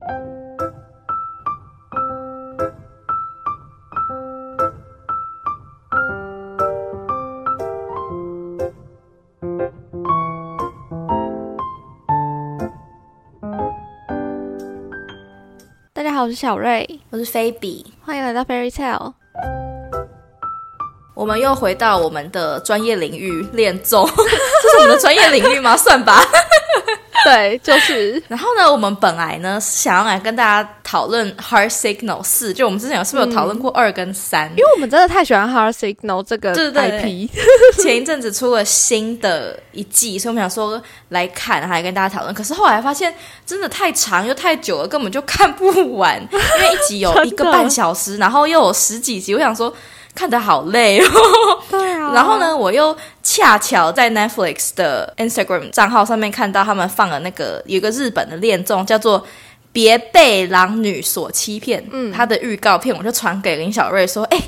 大家好，我是小瑞，我是菲比，欢迎来到 Fairy Tale。我们又回到我们的专业领域练奏，这是我们的专业领域吗？算吧。对，就是。然后呢，我们本来呢是想要来跟大家讨论《Heart Signal 四》，就我们之前有是不是有讨论过二跟三？因为我们真的太喜欢 Heart Signal 这个对对 IP，前一阵子出了新的一季，所以我们想说来看，还跟大家讨论。可是后来发现真的太长又太久了，根本就看不完，因为一集有 一个半小时，然后又有十几集，我想说看得好累哦。对啊然后？呢，我又恰巧在 Netflix 的 Instagram 账号上面看到他们放了那个有一个日本的恋综，叫做《别被狼女所欺骗》。嗯，它的预告片我就传给林小瑞说：“哎、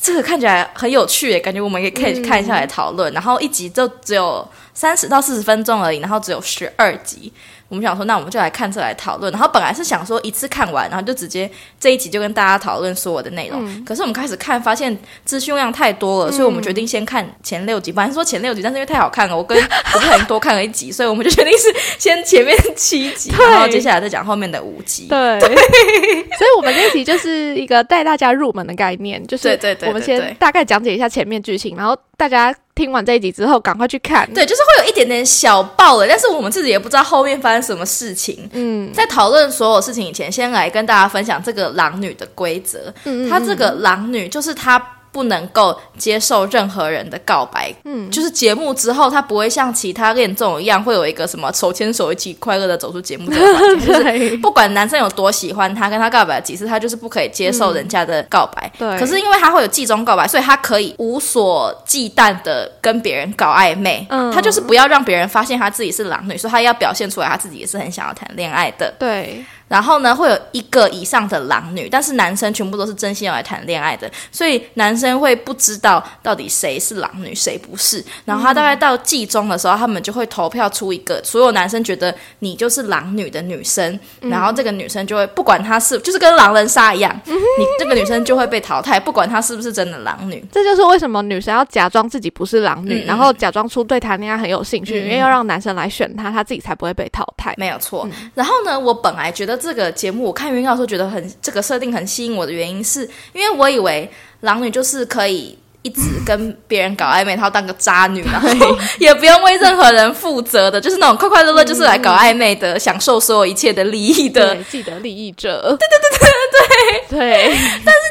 这个看起来很有趣耶，感觉我们也可以看一下来讨论。然后一集就只有三十到四十分钟而已，然后只有十二集。我们想说，那我们就来看这来讨论。然后本来是想说一次看完，然后就直接这一集就跟大家讨论所有的内容。可是我们开始看，发现资讯量太多了，所以我们决定先看前六集。本来是说前六集，但是因为太好看了，我跟 我不小心多看了一集，所以我们就决定是先前面七集，然后接下来再讲后面的五集。对，所以我们这一集就是一个带大家入门的概念，就是我们先大概讲解一下前面剧情，然后大家听完这一集之后赶快去看。对，就是会有一点点小爆了，但是我们自己也不知道后面发生什么事情。嗯在讨论所有事情以前，先来跟大家分享这个狼女的规则。嗯她这个狼女就是她不能够接受任何人的告白。嗯，就是节目之后，他不会像其他恋综一样，会有一个什么手牵手一起快乐的走出节目这个环节，就是 对不管男生有多喜欢他，跟他告白了几次，他就是不可以接受人家的告白。对可是因为他会有季中告白，所以他可以无所忌惮的跟别人搞暧昧。嗯他就是不要让别人发现他自己是狼女，所以他要表现出来他自己也是很想要谈恋爱的。对，然后呢，会有一个以上的狼女，但是男生全部都是真心要来谈恋爱的，所以男生会不知道到底谁是狼女，谁不是。然后他大概到季中的时候，他们就会投票出一个所有男生觉得你就是狼女的女生，然后这个女生就会不管她是就是跟狼人杀一样，你这个女生就会被淘汰，不管她是不是真的狼女。这就是为什么女生要假装自己不是狼女，然后假装出对谈恋爱很有兴趣，因为要让男生来选她，她自己才不会被淘汰。没有错。然后呢，我本来觉得这个节目，我看预告的时候觉得很这个设定很吸引我的原因是，因为我以为狼女就是可以。一直跟别人搞暧昧，然后当个渣女，然后 也不用为任何人负责的，就是那种快快乐乐，就是来搞暧昧的，享受所有一切的利益的。对，既得利益者。对对对对对对。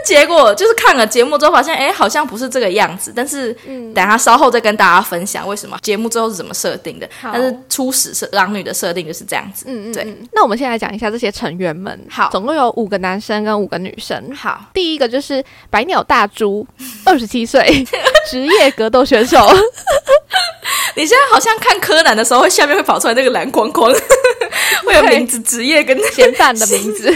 结果就是看了节目之后，发现哎，好像不是这个样子。但是，等下稍后再跟大家分享为什么节目最后是怎么设定的。但是初始是狼女的设定就是这样子。嗯嗯对。那我们先来讲一下这些成员们。好总共有五个男生跟五个女生。好，第一个就是百鸟大猪，二十七岁，职业格斗选手。你现在好像看柯南的时候，会下面会跑出来那个蓝框框，会有名字、职业跟。嫌犯的名字。对。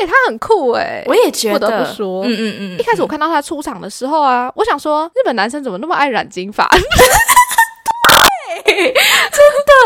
哎、他很酷哎、我也觉得不得，不说嗯嗯嗯一，开始我看到他出场的时候啊，我想说日本男生怎么那么爱染金发？真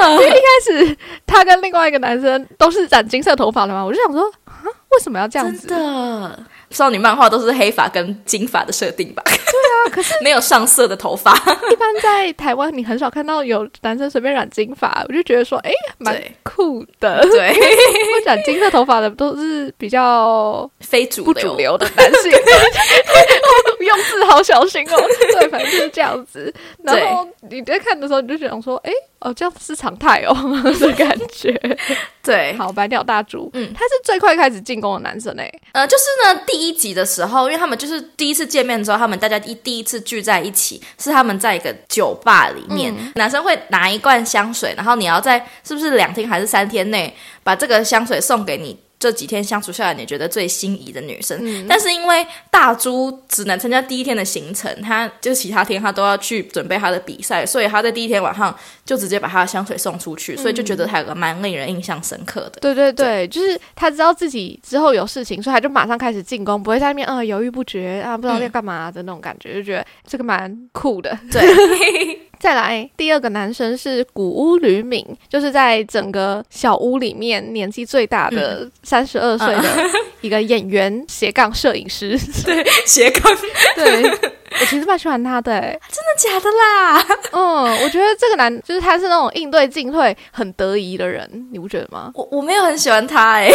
的，因为一开始他跟另外一个男生都是染金色头发的嘛，我就想说啊，为什么要这样真子？的，少女漫画都是黑发跟金发的设定吧？对啊，可是 没有上色的头发。一般在台湾你很少看到有男生随便染金发，我就觉得说，哎、蛮酷的。对，会染金色头发的都是比较非主流的男性，用字好小心哦。对，反正就是这样子。然后你在看的时候，你就想说，哎、哦，这样是常态哦的感觉。对，好，白鸟大猪，嗯他是最快开始进攻的男生哎、呃，就是呢，第一集的时候，因为他们就是第一次见面之后，他们大家一第一次聚在一起，是他们在一个酒吧里面，男生会拿一罐香水，然后你要在是不是两天还是三天内把这个香水送给你。这几天相处下来，你觉得最心仪的女生，但是因为大猪只能参加第一天的行程，他就其他天他都要去准备他的比赛，所以他在第一天晚上就直接把他的香水送出去，所以就觉得他有个蛮令人印象深刻的。对对对，就是他知道自己之后有事情，所以他就马上开始进攻，不会在那边啊、犹豫不决啊，不知道要干嘛的那种感觉，就觉得这个蛮酷的。对，再来第二个男生是古屋吕敏，就是在整个小屋里面年纪最大的三十二岁的 一个演员斜杠摄影师。对，斜杠。对，我其实蛮喜欢他的，真的假的啦？嗯，我觉得这个男就是他是那种应对进退很得宜的人，你不觉得吗？我我没有很喜欢他，哎。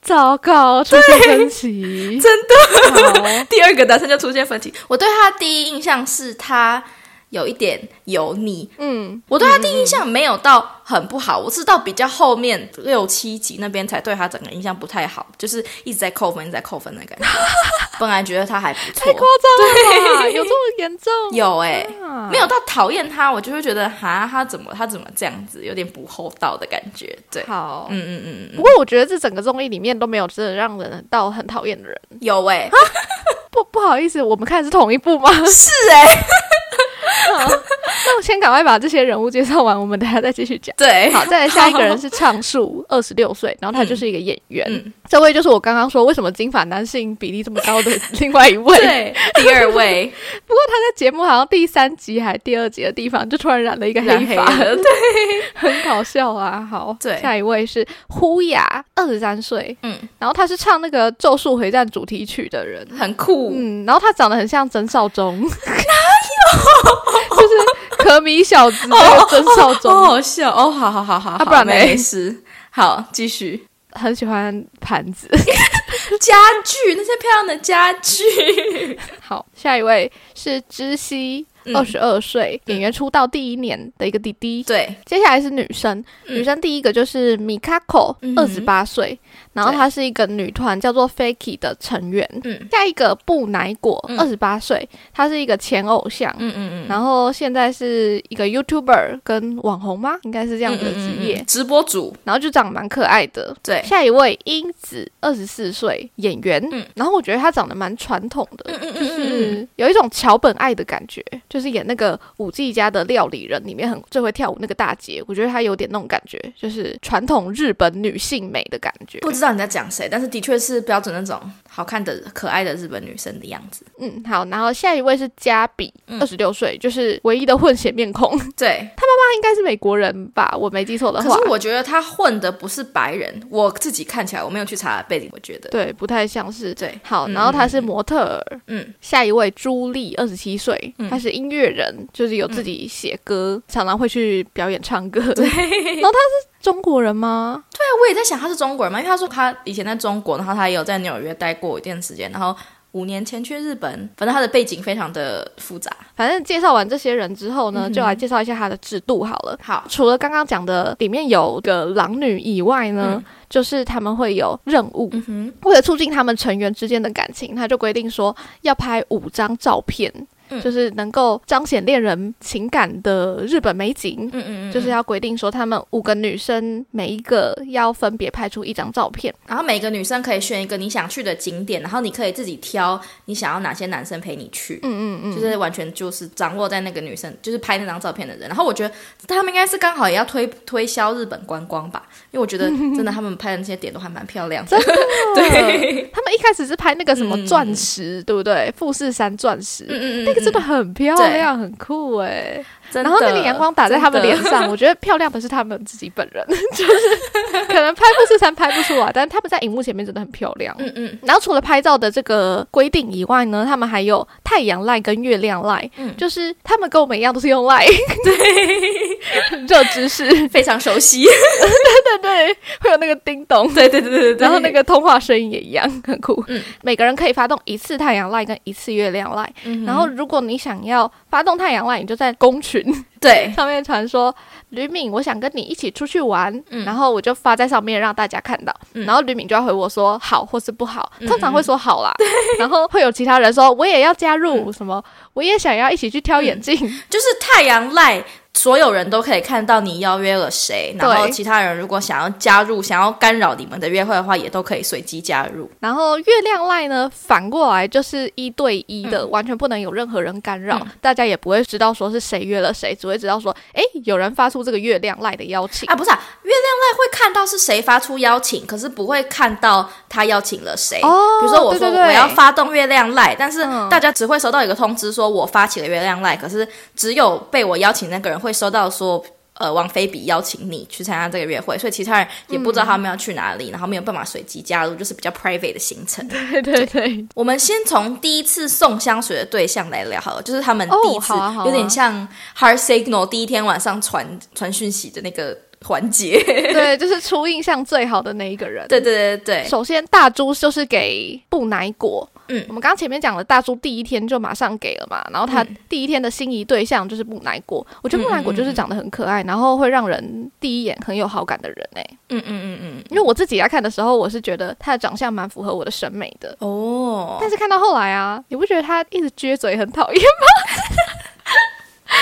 糟糕，出现分歧，真的。第二个男生就出现分歧。我对他第一印象是他。有一点油腻，嗯，我对他第一印象没有到很不好，我是到比较后面六七集那边才对他整个印象不太好，就是一直在扣分，一直在扣分的感觉。本来觉得他还不错，太夸张了，有这么严重？有哎，没有到讨厌他，我就会觉得哈，他怎么他怎么这样子，有点不厚道的感觉。对，好，嗯嗯嗯嗯。不过我觉得这整个综艺里面都没有真的让人到很讨厌的人。有哎，不不好意思，我们看的是同一部吗？是哎。那我先赶快把这些人物介绍完，我们等下再继续讲。对，好，再来下一个人是畅树，二十六岁，然后他就是一个演员。这位就是我刚刚说为什么金发男性比例这么高的另外一位，对，第二位。不过他在节目好像第三集还第二集的地方就突然染了一个黑发，对，很搞笑啊。好，对，下一位是呼雅，二十三岁，嗯，然后他是唱那个《咒术回战》主题曲的人，很酷，嗯，然后他长得很像曾少忠，哪有？就是可米小子的曾少忠，好笑哦，好好好好，不然没事，好继续。很喜欢盘子、家具，那些漂亮的家具。好，下一位是知悉。二十二岁演员出道第一年的一个弟弟。对，接下来是女生，女生第一个就是米卡 o 二十八岁，然后她是一个女团叫做 Fakey 的成员。嗯，下一个布乃果，二十八岁，她是一个前偶像。嗯嗯嗯，然后现在是一个 YouTuber 跟网红吗？应该是这样的职业，直播主，然后就长得蛮可爱的。对，下一位英子，二十四岁演员。嗯，然后我觉得她长得蛮传统的，就是有一种桥本爱的感觉。就是演那个五 G 家的料理人里面很最会跳舞那个大姐，我觉得她有点那种感觉，就是传统日本女性美的感觉。不知道你在讲谁，但是的确是标准那种好看的、可爱的日本女生的样子。嗯，好，然后下一位是加比，二十六岁，就是唯一的混血面孔。对他妈妈应该是美国人吧，我没记错的话。可是我觉得他混的不是白人，我自己看起来我没有去查背景，我觉得对，不太像是。对，好，然后他是模特儿。嗯，下一位朱莉，二十七岁，他是音乐人，就是有自己写歌，常常会去表演唱歌。对，然后他是中国人吗？对啊，我也在想他是中国人吗？因为他说他以前在中国，然后他也有在纽约待过一段时间，然后。五年前去日本，反正他的背景非常的复杂。反正介绍完这些人之后呢，就来介绍一下他的制度好了。好，除了刚刚讲的里面有个狼女以外呢，就是他们会有任务，嗯为了促进他们成员之间的感情，他就规定说要拍五张照片。就是能够彰显恋人情感的日本美景，嗯嗯嗯，就是要规定说，他们五个女生每一个要分别拍出一张照片，然后每个女生可以选一个你想去的景点，然后你可以自己挑你想要哪些男生陪你去，嗯嗯嗯，就是完全就是掌握在那个女生就是拍那张照片的人。然后我觉得他们应该是刚好也要推推销日本观光吧，因为我觉得 真的他们拍的那些点都还蛮漂亮，真的。对，他们一开始是拍那个什么钻石，对不对？富士山钻石，嗯嗯，那个真的很漂亮，很酷哎。然后那个阳光打在他们脸上，我觉得漂亮的是他们自己本人，就是可能拍富士山拍不出来，但是他们在荧幕前面真的很漂亮。嗯嗯。然后除了拍照的这个规定以外呢，他们还有太阳赖跟月亮赖，嗯，就是他们跟我们一样都是用赖，对，这知识非常熟悉。对对对，会有那个叮咚，对对对对对，然后那个通话声音也一样，很酷。嗯，每个人可以发动一次太阳赖跟一次月亮赖，然后如果你想要发动太阳赖，你就在公群。对，上面传说吕敏，我想跟你一起出去玩，然后我就发在上面让大家看到，然后吕敏就要回我说好或是不好，通常会说好啦，然后会有其他人说我也要加入什么，我也想要一起去挑眼镜，就是太阳赖。所有人都可以看到你邀约了谁，然后其他人如果想要加入、想要干扰你们的约会的话，也都可以随机加入。然后月亮赖呢，反过来就是一对一的，完全不能有任何人干扰，大家也不会知道说是谁约了谁，只会知道说，哎，有人发出这个月亮赖的邀请。啊，不是啊，月亮赖会看到是谁发出邀请，可是不会看到他邀请了谁。哦，比如说我说我要发动月亮赖，但是大家只会收到一个通知，说我发起了月亮赖，可是只有被我邀请那个人会收到说。呃，王菲比邀请你去参加这个约会，所以其他人也不知道他们要去哪里，然后没有办法随机加入，就是比较 private 的行程。对对对，我们先从第一次送香水的对象来聊好了，就是他们第一次有点像 Heart Signal 第一天晚上传传讯息的那个。环节 对，就是初印象最好的那一个人。对对对对首先大猪就是给布乃果，嗯，我们刚刚前面讲了，大叔第一天就马上给了嘛，然后他第一天的心仪对象就是木乃果。我觉得木乃果就是长得很可爱，然后会让人第一眼很有好感的人哎。嗯嗯嗯嗯，因为我自己来看的时候，我是觉得他的长相蛮符合我的审美的哦。但是看到后来啊，你不觉得他一直撅嘴很讨厌吗？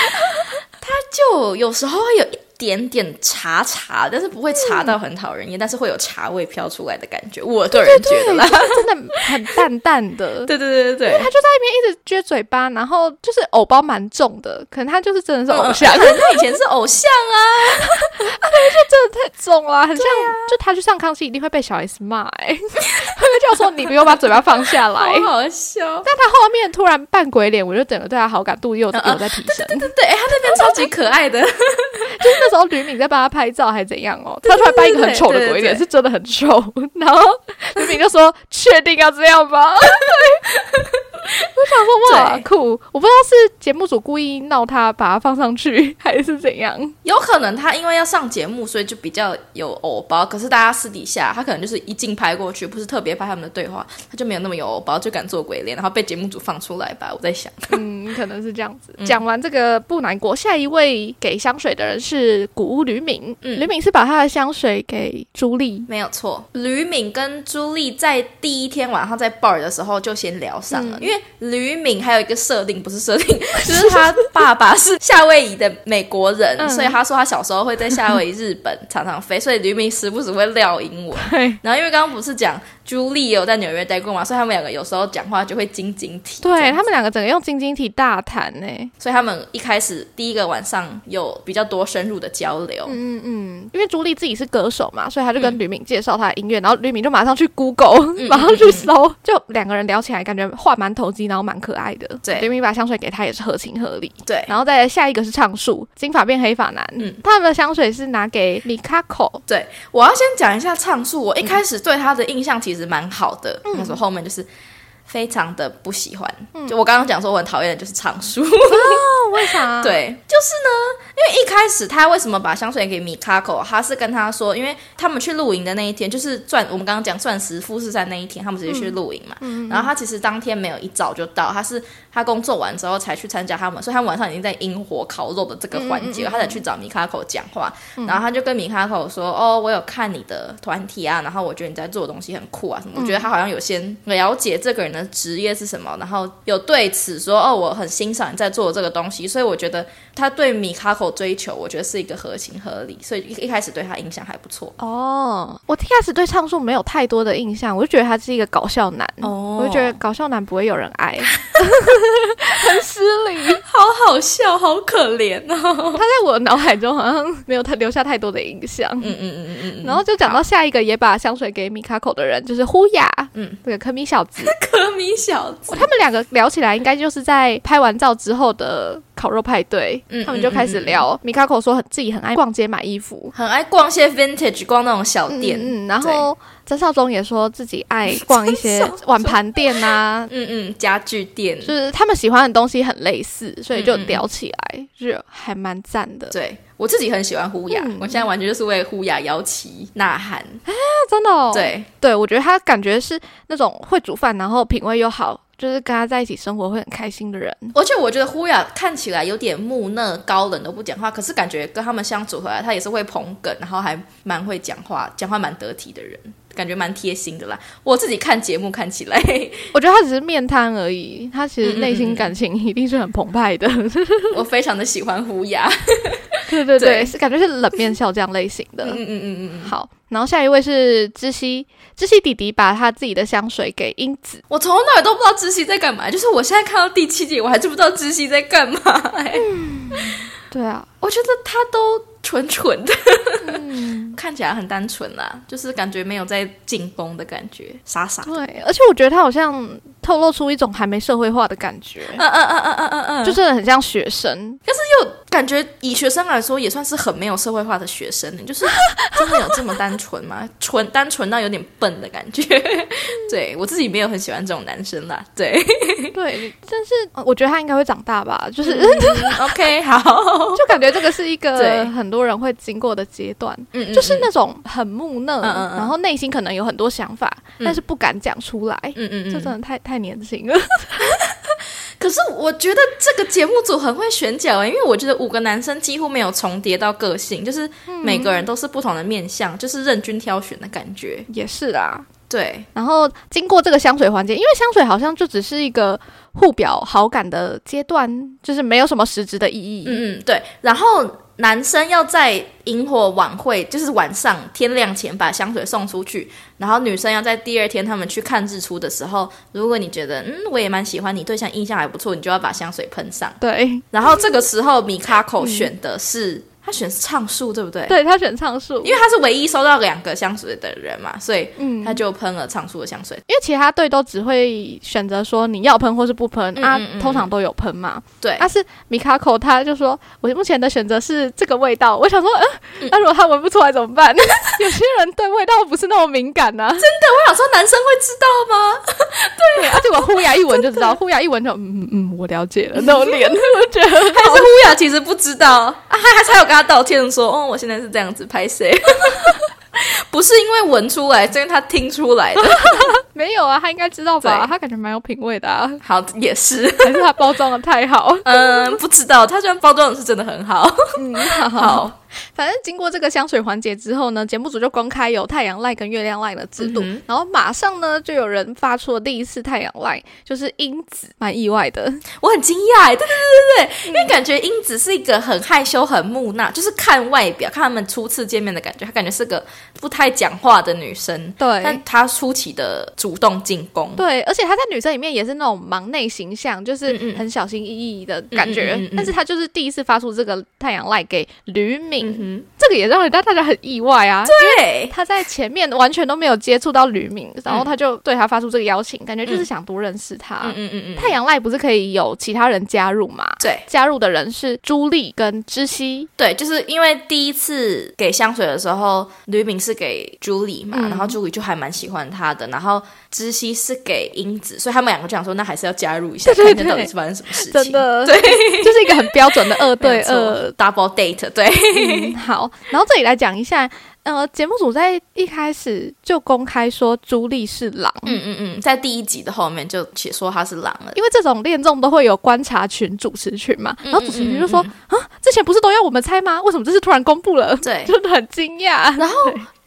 他就有时候会有一。点点茶茶，但是不会茶到很讨人厌，但是会有茶味飘出来的感觉。我个人觉得啦，真的很淡淡的。对对对对对，他就在那边一直撅嘴巴，然后就是偶包蛮重的，可能他就是真的是偶像，他以前是偶像啊，真的太重了，很像就他去上康熙一定会被小 S 骂，哎，会被叫说你不用把嘴巴放下来，好笑。但他后面突然扮鬼脸，我就整个对他好感度又有在提升。对对对，哎，他那边超级可爱的，就是。那时候吕敏在帮他拍照还是怎样哦？他突然扮一个很丑的鬼脸，是真的很丑。然后吕敏就说：“确定要这样吗？”我想说哇酷！我不知道是节目组故意闹他，把他放上去，还是怎样？有可能他因为要上节目，所以就比较有偶包。可是大家私底下，他可能就是一镜拍过去，不是特别拍他们的对话，他就没有那么有偶包，就敢做鬼脸，然后被节目组放出来吧？我在想，嗯，可能是这样子。讲完这个不难过，下一位给香水的人是。古屋吕敏，嗯，吕敏是把他的香水给朱莉，没有错。吕敏跟朱莉在第一天晚上在 bar 的时候就先聊上了，因为吕敏还有一个设定，不是设定，就是他爸爸是夏威夷的美国人，所以他说他小时候会在夏威夷、日本 常常飞，所以吕敏时不时会撂英文。然后因为刚刚不是讲。朱莉有在纽约待过嘛，所以他们两个有时候讲话就会晶晶体。对他们两个整个用晶晶体大谈呢，所以他们一开始第一个晚上有比较多深入的交流。嗯嗯，因为朱莉自己是歌手嘛，所以他就跟吕敏介绍他的音乐，然后吕敏就马上去 Google，马上去搜，就两个人聊起来，感觉话蛮投机，然后蛮可爱的。对，吕敏把香水给他也是合情合理。对，然后再下一个是唱树，金发变黑发男，嗯，他们的香水是拿给米卡口。对，我要先讲一下唱树，我一开始对他的印象其实蛮好的。他说后面就是非常的不喜欢。就我刚刚讲说我很讨厌的就是唱书。哦，为啥？对，就是呢。因为一开始他为什么把香水给米卡口？他是跟他说，因为他们去露营的那一天，就是钻我们刚刚讲钻石富士山那一天，他们直接去露营嘛。然后他其实当天没有一早就到，他是他工作完之后才去参加他们，所以他晚上已经在萤火烤肉的这个环节，他才去找米卡口讲话。然后他就跟米卡口说：“哦，我有看你的团体啊，然后我觉得你在做的东西很酷啊，什么？我觉得他好像有先了解这个人职业是什么，然后有对此说哦，我很欣赏你在做这个东西，所以我觉得他对米卡口。”追求，我觉得是一个合情合理，所以一一开始对他印象还不错。哦，我一开始对唱树没有太多的印象，我就觉得他是一个搞笑男。哦，我就觉得搞笑男不会有人爱，很失礼，好好笑，好可怜哦。他在我脑海中好像没有他留下太多的印象。嗯嗯嗯嗯嗯。然后就讲到下一个也把香水给米卡口的人，就是呼雅，嗯，这个科米小子，科米小子，他们两个聊起来，应该就是在拍完照之后的。烤肉派对，他们就开始聊。米卡口说很自己很爱逛街买衣服，很爱逛些 vintage，逛那种小店。嗯，然后曾少忠也说自己爱逛一些 碗盘店啊，嗯嗯，家具店，就是他们喜欢的东西很类似，所以就聊起来，就还蛮赞的。对我自己很喜欢呼雅，我现在完全就是为呼雅摇旗呐喊啊！真的，对对，我觉得他感觉是那种会煮饭，然后品味又好。就是跟他在一起生活会很开心的人，而且我觉得呼雅看起来有点木讷、高冷都不讲话，可是感觉跟他们相处回来，他也是会捧梗，然后还蛮会讲话，讲话蛮得体的人。感觉蛮贴心的啦。我自己看节目看起来，我觉得他只是面瘫而已，他其实内心感情一定是很澎湃的。我非常的喜欢胡雅，对对对，是感觉是冷面笑匠类型的。嗯嗯嗯嗯好，然后下一位是知悉，知悉弟弟把他自己的香水给英子。我从头到尾都不知道知悉在干嘛，就是我现在看到第七集，我还是不知道知悉在干嘛。对啊，我觉得他都蠢蠢的，看起来很单纯啦，就是感觉没有在进攻的感觉，傻傻。对，而且我觉得他好像透露出一种还没社会化的感觉，嗯嗯嗯嗯嗯嗯嗯，就是很像学生，但是又感觉以学生来说也算是很没有社会化的学生，就是 真的有这么单纯吗？纯单纯到有点笨的感觉。对我自己没有很喜欢这种男生啦，对对，但是我觉得他应该会长大吧，就是 OK 好。就感觉这个是一个很多人会经过的阶段，嗯就是那种很木讷，然后内心可能有很多想法，但是不敢讲出来。嗯嗯嗯，这真的太太年轻了。可是我觉得这个节目组很会选角因为我觉得五个男生几乎没有重叠到个性，就是每个人都是不同的面相，就是任君挑选的感觉。也是啊，对。然后经过这个香水环节，因为香水好像就只是一个。互表好感的阶段，就是没有什么实质的意义。嗯嗯，对。然后男生要在萤火晚会，就是晚上天亮前把香水送出去，然后女生要在第二天他们去看日出的时候，如果你觉得嗯我也蛮喜欢你，对象印象还不错，你就要把香水喷上。对。然后这个时候米卡口选的是。他选畅树，对不对？对他选畅树，因为他是唯一收到两个香水的人嘛，所以他就喷了畅树的香水。因为其他队都只会选择说你要喷或是不喷啊，通常都有喷嘛。对，但是米卡口他就说，我目前的选择是这个味道。我想说，嗯，那如果他闻不出来怎么办？有些人对味道不是那么敏感呢。真的，我想说男生会知道吗？对，而且我呼牙一闻就知道，呼牙一闻就嗯嗯嗯，我了解了，那种脸，我觉得还是呼牙其实不知道啊，还还才有。他道歉说：“哦，我现在是这样子拍谁？不是因为闻出来，是因为他听出来的。没有啊，他应该知道吧？他感觉蛮有品味的啊。好，也是，还是他包装的太好？嗯，不知道。他虽然包装的是真的很好。嗯，好。”反正经过这个香水环节之后呢，节目组就公开有太阳赖跟月亮赖的制度，然后马上呢就有人发出了第一次太阳赖，就是英子，蛮意外的，我很惊讶，对对对对对，因为感觉英子是一个很害羞、很木讷，就是看外表看他们初次见面的感觉，她感觉是个不太讲话的女生，对，但她出奇的主动进攻，对，而且她在女生里面也是那种忙内形象，就是很小心翼翼的感觉，但是她就是第一次发出这个太阳赖给吕敏。嗯哼，这个也让人大大家很意外啊！对，他在前面完全都没有接触到吕敏，然后他就对他发出这个邀请，感觉就是想多认识他。嗯嗯嗯嗯。太阳赖不是可以有其他人加入吗？对，加入的人是朱莉跟知悉。对，就是因为第一次给香水的时候，吕敏是给朱莉嘛，然后朱莉就还蛮喜欢他的，然后知悉是给英子，所以他们两个就想说，那还是要加入一下，看看到底是发生什么事情。真的，对，就是一个很标准的二对二 double date，对。好，然后这里来讲一下，呃，节目组在一开始就公开说朱莉是狼，嗯嗯嗯，在第一集的后面就写说他是狼了，因为这种恋综都会有观察群、主持群嘛，然后主持群就说啊，之前不是都要我们猜吗？为什么这次突然公布了？对，就很惊讶，然后。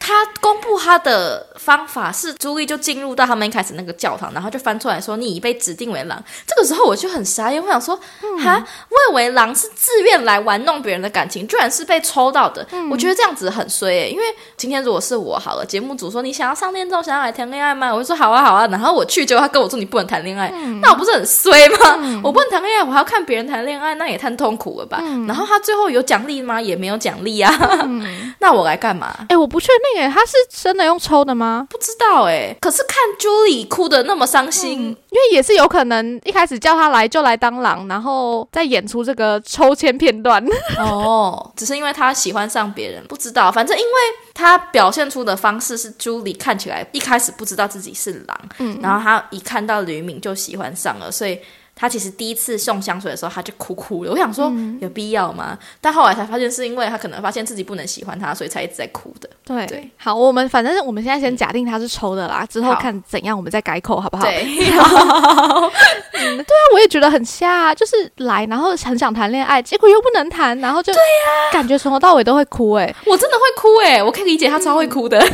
他公布他的方法是，朱莉就进入到他们一开始那个教堂，然后就翻出来说：“你已被指定为狼。”这个时候我就很傻眼，我想说：“哈，我以为狼是自愿来玩弄别人的感情，居然是被抽到的。”我觉得这样子很衰，因为今天如果是我好了，节目组说你想要上恋综，想要来谈恋爱吗？我就说好啊好啊，然后我去，结果他跟我说你不能谈恋爱，那我不是很衰吗？我不能谈恋爱，我还要看别人谈恋爱，那也太痛苦了吧？然后他最后有奖励吗？也没有奖励啊，那我来干嘛？哎，我不确定。他是真的用抽的吗？不知道哎。可是看 Julie 哭的那么伤心，因为也是有可能一开始叫他来就来当狼，然后再演出这个抽签片段。哦，只是因为他喜欢上别人，不知道。反正因为他表现出的方式是 Julie 看起来一开始不知道自己是狼，嗯，然后他一看到吕敏就喜欢上了，所以。他其实第一次送香水的时候，他就哭哭了。我想说，有必要吗？但后来才发现，是因为他可能发现自己不能喜欢他，所以才一直在哭的。对，好，我们反正我们现在先假定他是抽的啦，之后看怎样，我们再改口，好不好？对，对啊，我也觉得很瞎，就是来，然后很想谈恋爱，结果又不能谈，然后就对呀，感觉从头到尾都会哭。哎，我真的会哭哎，我可以理解他超会哭的。对啊，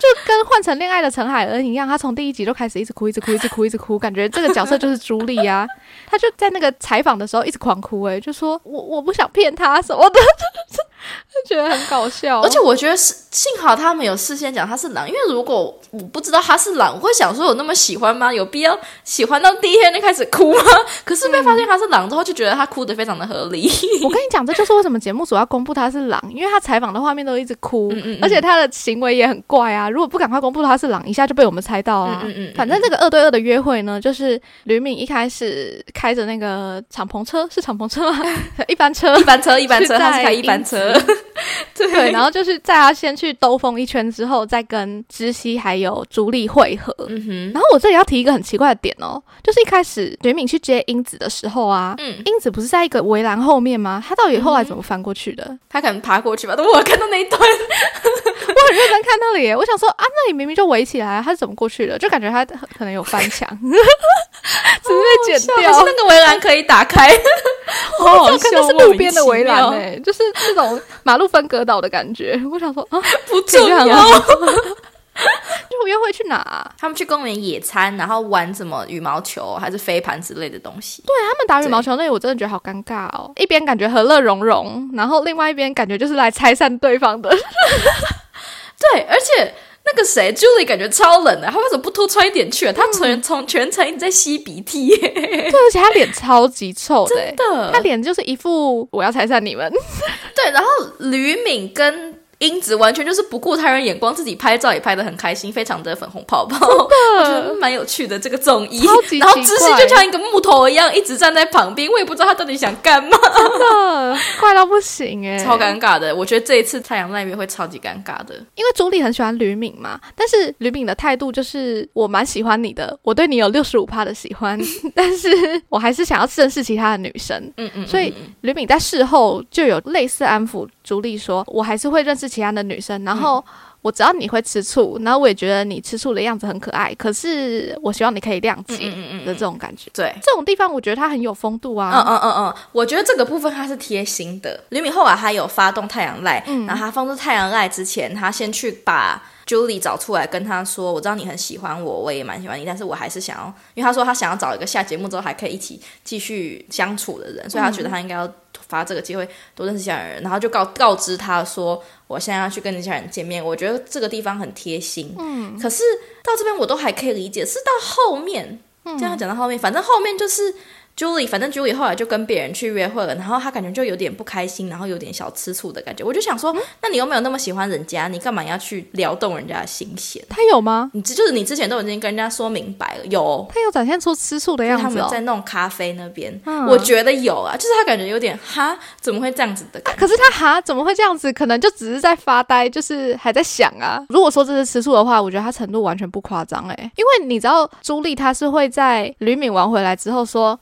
就跟换成恋爱的陈海恩一样，他从第一集就开始一直哭，一直哭，一直哭，一直哭，感觉这个角色就是朱莉啊。他就在那个采访的时候一直狂哭，哎，就说我我不想骗他什么的。就 觉得很搞笑，而且我觉得是幸好他们有事先讲他是狼，因为如果我不知道他是狼，我会想说有那么喜欢吗？有必要喜欢到第一天就开始哭吗？可是被发现他是狼之后，就觉得他哭的非常的合理。我跟你讲，这就是为什么节目组要公布他是狼，因为他采访的画面都一直哭，而且他的行为也很怪啊。如果不赶快公布他是狼，一下就被我们猜到啊。反正这个二对二的约会呢，就是吕敏一开始开着那个敞篷车，是敞篷车吗？一般车，一般车，一般车，他是开一般车。对，然后就是在他先去兜风一圈之后，再跟知熙还有朱莉会合。嗯哼，然后我这里要提一个很奇怪的点哦，就是一开始吕敏去接英子的时候啊，嗯，英子不是在一个围栏后面吗？他到底后来怎么翻过去的？他可能爬过去吧？我看到那一段，我很认真看那里，我想说啊，那里明明就围起来，他是怎么过去的？就感觉他可能有翻墙，只是被剪掉，那个围栏可以打开。好好笑，那是路边的围栏哎，就是这种 马路分隔岛的感觉。我想说啊，不重要。就约会去哪？他们去公园野餐，然后玩什么羽毛球还是飞盘之类的东西。对他们打羽毛球那里，我真的觉得好尴尬哦。一边感觉和乐融融，然后另外一边感觉就是来拆散对方的。对，而且。那个谁，Julie 感觉超冷的，他为什么不多穿一点去？他全从全程一直在吸鼻涕，对，而且他脸超级臭的，真的，他脸就是一副我要拆散你们。对，然后吕敏跟。英子完全就是不顾他人眼光，自己拍照也拍的很开心，非常的粉红泡泡，我觉得蛮有趣的这个综艺。然后知识就像一个木头一样，一直站在旁边，我也不知道他到底想干嘛，真的怪到不行哎，超尴尬的。我觉得这一次太阳那边会超级尴尬的，因为朱莉很喜欢吕敏嘛，但是吕敏的态度就是我蛮喜欢你的，我对你有六十五趴的喜欢，但是我还是想要认识其他的女生。嗯嗯，所以吕敏在事后就有类似安抚。朱莉说：“我还是会认识其他的女生，然后我知道你会吃醋，然后我也觉得你吃醋的样子很可爱。可是我希望你可以谅解的这种感觉。对，这种地方我觉得他很有风度啊。嗯嗯嗯嗯，我觉得这个部分他是贴心的。吕敏后来他有发动太阳赖，然后他放出太阳赖之前，他先去把。” Julie 找出来跟他说：“我知道你很喜欢我，我也蛮喜欢你，但是我还是想要，因为他说他想要找一个下节目之后还可以一起继续相处的人，所以他觉得他应该要发这个机会多认识其他人，然后就告告知他说，我现在要去跟那些人见面。我觉得这个地方很贴心。嗯，可是到这边我都还可以理解，是到后面，这样讲到后面，反正后面就是。” Julie，反正 Julie 后来就跟别人去约会了，然后她感觉就有点不开心，然后有点小吃醋的感觉。我就想说，那你又没有那么喜欢人家，你干嘛要去撩动人家的心弦？他有吗？你就是你之前都已经跟人家说明白了，有。他有展现出吃醋的样子。他们在弄咖啡那边，我觉得有啊，就是他感觉有点哈，怎么会这样子的？可是他哈怎么会这样子？可能就只是在发呆，就是还在想啊。如果说这是吃醋的话，我觉得他程度完全不夸张哎，因为你知道朱莉她是会在吕敏玩回来之后说。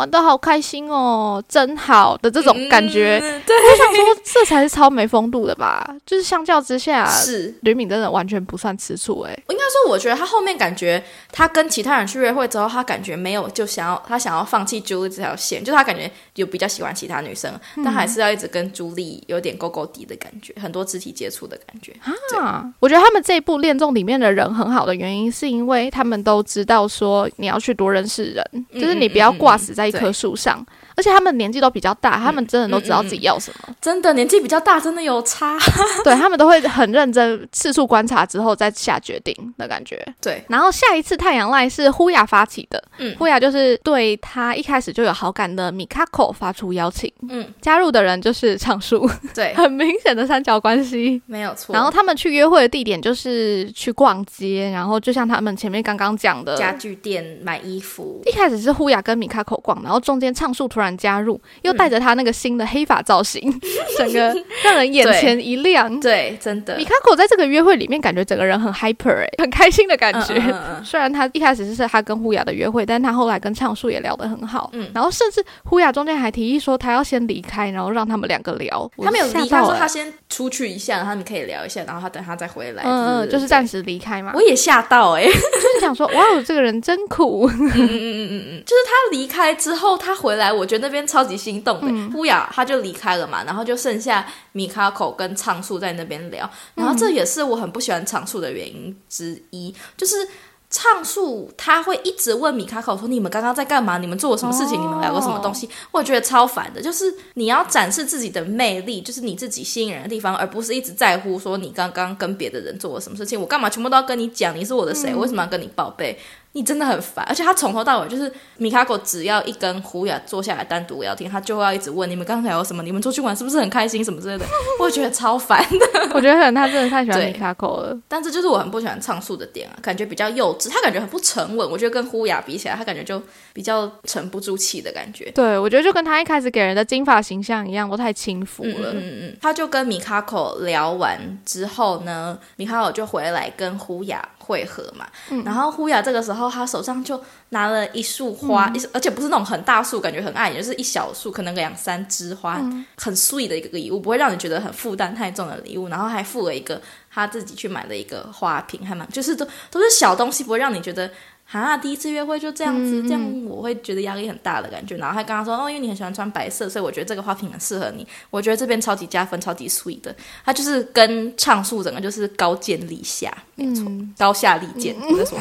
玩的好开心哦，真好的这种感觉。对我想说，这才是超没风度的吧？就是相较之下，是吕敏真的完全不算吃醋哎。应该说，我觉得他后面感觉，他跟其他人去约会之后，他感觉没有就想要，他想要放弃朱莉这条线，就他感觉有比较喜欢其他女生，但还是要一直跟朱莉有点勾勾底的感觉，很多肢体接触的感觉啊。我觉得他们这一部恋综里面的人很好的原因，是因为他们都知道说你要去多认识人，就是你不要挂死在。一棵树上，而且他们年纪都比较大，他们真的都知道自己要什么。真的年纪比较大，真的有差。对他们都会很认真，四处观察之后再下决定的感觉。对，然后下一次太阳赖是呼雅发起的，嗯，呼雅就是对他一开始就有好感的米卡口发出邀请，嗯，加入的人就是畅树，对，很明显的三角关系，没有错。然后他们去约会的地点就是去逛街，然后就像他们前面刚刚讲的家具店买衣服。一开始是呼雅跟米卡口逛。然后中间畅树突然加入，又带着他那个新的黑发造型，整个让人眼前一亮。对，真的。米卡口在这个约会里面，感觉整个人很 hyper 哎，很开心的感觉。虽然他一开始是他跟呼雅的约会，但他后来跟畅树也聊得很好。嗯，然后甚至呼雅中间还提议说他要先离开，然后让他们两个聊。他没有离开，说他先出去一下，然后你可以聊一下，然后他等他再回来。嗯嗯，就是暂时离开嘛。我也吓到哎，就是想说哇，这个人真苦。嗯嗯嗯嗯嗯，就是他离开之后。他回来，我觉得得那边超级心动的。乌雅他就离开了嘛，然后就剩下米卡口跟畅树在那边聊，然后这也是我很不喜欢畅树的原因之一，就是。畅述他会一直问米卡口说：“你们刚刚在干嘛？你们做了什么事情？你们聊过什么东西？”我觉得超烦的，就是你要展示自己的魅力，就是你自己吸引人的地方，而不是一直在乎说你刚刚跟别的人做了什么事情。我干嘛全部都要跟你讲？你是我的谁？为什么要跟你报备？你真的很烦，而且他从头到尾就是米卡狗，只要一跟胡雅坐下来单独聊天，他就会要一直问你们刚才有什么，你们出去玩是不是很开心什么之类的，我觉得超烦的。我觉得可能他真的太喜欢米卡狗了，但这就是我很不喜欢唱述的点啊，感觉比较幼稚，他感觉很不沉稳。我觉得跟胡雅比起来，他感觉就比较沉不住气的感觉。对，我觉得就跟他一开始给人的金发形象一样，都太轻浮了。嗯嗯嗯。他就跟米卡口聊完之后呢，米卡口就回来跟胡雅。会合嘛，然后呼雅这个时候，他手上就拿了一束花，一而且不是那种很大束，感觉很爱，就是一小束，可能两三枝花，很 sweet 的一个礼物，不会让你觉得很负担太重的礼物。然后还附了一个他自己去买的一个花瓶，还蛮就是都都是小东西，不会让你觉得。啊，第一次约会就这样子，这样我会觉得压力很大的感觉。然后他跟他说，哦，因为你很喜欢穿白色，所以我觉得这个花瓶很适合你。我觉得这边超级加分，超级 sweet 的。他就是跟唱述整个就是高见立下，没错，高下立见。我在说，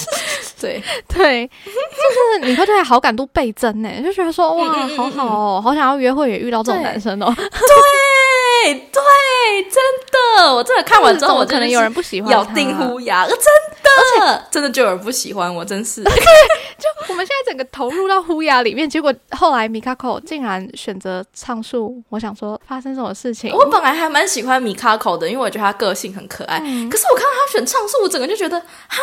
对对，就是你会对他好感度倍增呢，就觉得说哇，好好哦，好想要约会也遇到这种男生哦。对对，真的，我真的看完之后，我可能有人不喜欢咬定虎牙，真的，真的就有人不喜欢我，真是。对，就我们现在整个投入到呼牙里面，结果后来米卡口竟然选择唱述。我想说，发生什么事情？我本来还蛮喜欢米卡口的，因为我觉得他个性很可爱。可是我看到他选唱述，我整个就觉得，哈，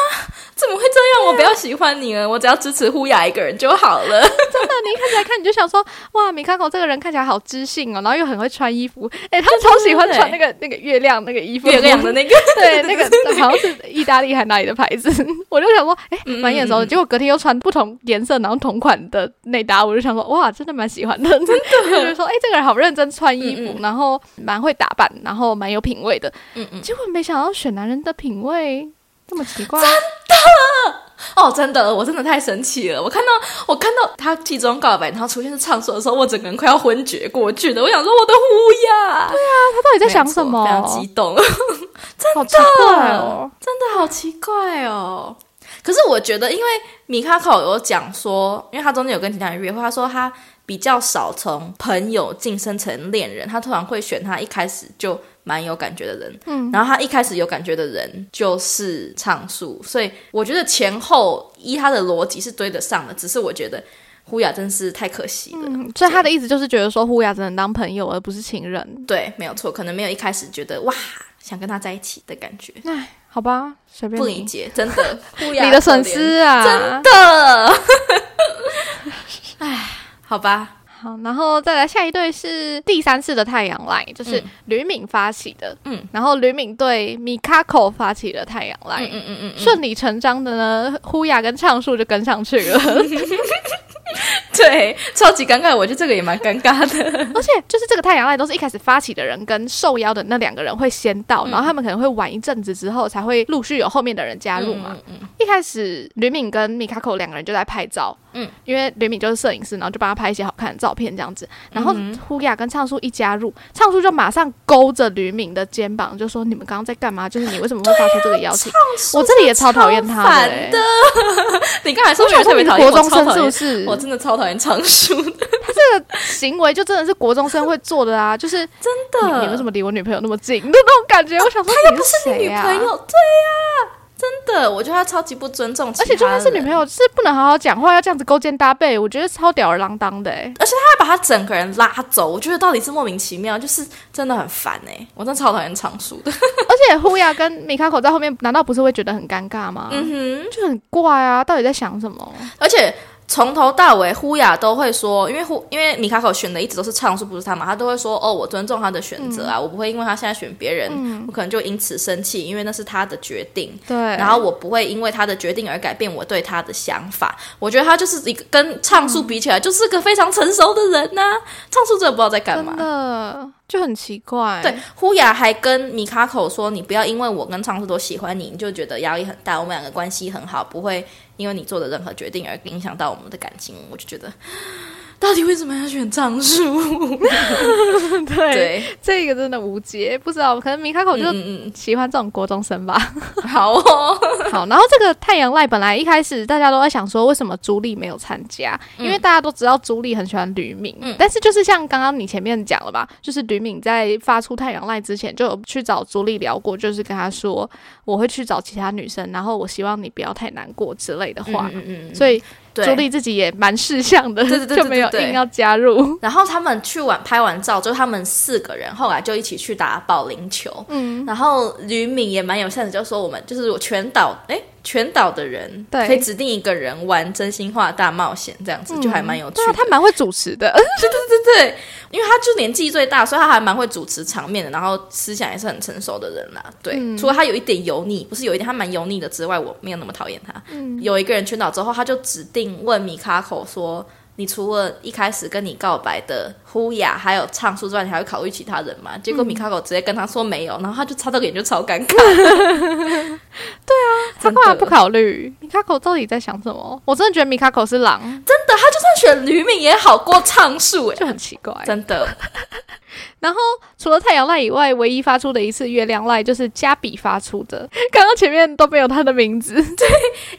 怎么会这样？我不要喜欢你了，我只要支持呼牙一个人就好了。真的，你一开始来看你就想说，哇，米卡口这个人看起来好知性哦，然后又很会穿衣服，哎，他们。超喜欢穿那个那个月亮那个衣服，月亮的那个，对，那个好像是意大利还哪里的牌子，我就想说，哎，蛮眼熟的。结果隔天又穿不同颜色然后同款的内搭，我就想说，哇，真的蛮喜欢的，真的。就说，哎，这个人好认真穿衣服，然后蛮会打扮，然后蛮有品味的。嗯嗯。结果没想到选男人的品味这么奇怪，真的。哦，真的，我真的太神奇了！我看到我看到他其中告白，然后出现是唱说的时候，我整个人快要昏厥过去了。我想说，我的呼呀！对啊，他到底在想什么？非常激动，真的，真的好奇怪哦。可是我觉得，因为米卡考有讲说，因为他中间有跟其他人约会，他说他比较少从朋友晋升成恋人，他突然会选他一开始就。蛮有感觉的人，嗯，然后他一开始有感觉的人就是畅述，所以我觉得前后依他的逻辑是对得上的，只是我觉得呼雅真是太可惜了，所以他的意思就是觉得说呼雅只能当朋友而不是情人，对，没有错，可能没有一开始觉得哇想跟他在一起的感觉，唉，好吧，随便不理解，真的，你的损失啊，真的，唉，好吧。好，然后再来下一对是第三次的太阳来，就是吕敏发起的，嗯，然后吕敏对米卡口发起了太阳来，嗯嗯嗯，顺理成章的呢，呼雅跟畅树就跟上去了。对，超级尴尬，我觉得这个也蛮尴尬的。而且就是这个太阳赖都是一开始发起的人跟受邀的那两个人会先到，然后他们可能会晚一阵子之后才会陆续有后面的人加入嘛。嗯一开始吕敏跟米卡口两个人就在拍照，嗯，因为吕敏就是摄影师，然后就帮他拍一些好看的照片这样子。然后呼雅跟畅叔一加入，畅叔就马上勾着吕敏的肩膀，就说：“你们刚刚在干嘛？就是你为什么会发出这个邀请？” 我这里也超讨厌他的。你刚才说特别讨厌，国中生是不是？我真的超讨厌畅叔的，他这个行为就真的是国中生会做的啊！就是真的，你为什么离我女朋友那么近的那种感觉？我想说，他又不是你女朋友，对呀，真的，我觉得他超级不尊重，而且就算是女朋友，是不能好好讲话，要这样子勾肩搭背，我觉得超吊儿郎当的。哎，而且他还把他整个人拉走，我觉得到底是莫名其妙，就是真的很烦哎！我真的超讨厌常叔的，而且呼亚跟米卡口在后面，难道不是会觉得很尴尬吗？嗯哼，就很怪啊，到底在想什么？而且。从头到尾，呼雅都会说，因为呼，因为米卡口选的一直都是唱述，不是他嘛，他都会说，哦，我尊重他的选择啊，我不会因为他现在选别人，我可能就因此生气，因为那是他的决定。对，然后我不会因为他的决定而改变我对他的想法。我觉得他就是一个跟唱述比起来，就是个非常成熟的人呐。唱述真的不知道在干嘛。就很奇怪，对，呼雅还跟米卡口说：“你不要因为我跟常树都喜欢你，你就觉得压力很大。我们两个关系很好，不会因为你做的任何决定而影响到我们的感情。”我就觉得到底为什么要选唱树？对，这个真的无解，不知道，可能米卡口就喜欢这种国中生吧。好哦，好。然后这个太阳赖本来一开始大家都在想说，为什么朱莉没有参加？因为大家都知道朱莉很喜欢吕敏，但是就是像刚刚你前面讲了吧，就是吕敏在发出太阳赖之前就有去找朱莉聊过，就是跟他说我会去找其他女生，然后我希望你不要太难过之类的话。嗯嗯，所以。朱莉自己也蛮识相的，就没有硬要加入。然后他们去完拍完照，就他们四个人后来就一起去打保龄球。嗯，然后吕敏也蛮有善的，就说我们就是我全岛哎。全岛的人可以指定一个人玩真心话大冒险，这样子就还蛮有趣。对啊，他蛮会主持的。对对对对，因为他就年纪最大，所以他还蛮会主持场面的。然后思想也是很成熟的人啦。对，除了他有一点油腻，不是有一点他蛮油腻的之外，我没有那么讨厌他。有一个人全岛之后，他就指定问米卡口说。你除了一开始跟你告白的呼雅还有唱书之外，你还会考虑其他人吗？结果米卡狗直接跟他说没有，然后他就擦到脸就超尴尬。对啊，他干嘛不考虑？米卡狗到底在想什么？我真的觉得米卡狗是狼，真的，他就算选吕敏也好过唱树，就很奇怪，真的。然后除了太阳赖以外，唯一发出的一次月亮赖就是加比发出的。刚刚前面都没有他的名字，对，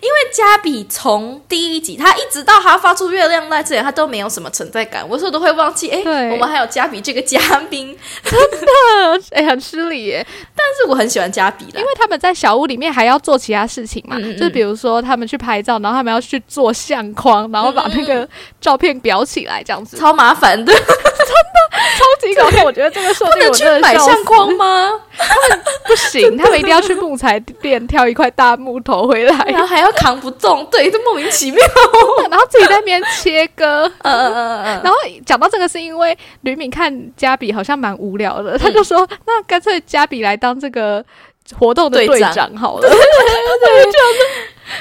因为加比从第一集他一直到他发出月亮赖之前，他都没有什么存在感。我有时候都会忘记，哎，我们还有加比这个嘉宾，真的，哎，很失礼耶。但是我很喜欢加比的，因为他们在小屋里面还要做其他事情嘛，就比如说他们去拍照，然后他们要去做相框，然后把那个照片裱起来，这样子超麻烦的，真的超级搞笑。觉得这个设定我真的买相框吗？他们不行，他们一定要去木材店挑一块大木头回来，然后还要扛不动，对，就莫名其妙。然后自己在那边切割，嗯嗯嗯嗯。然后讲到这个，是因为吕敏看加比好像蛮无聊的，他就说：“那干脆加比来当这个活动的队长好了。”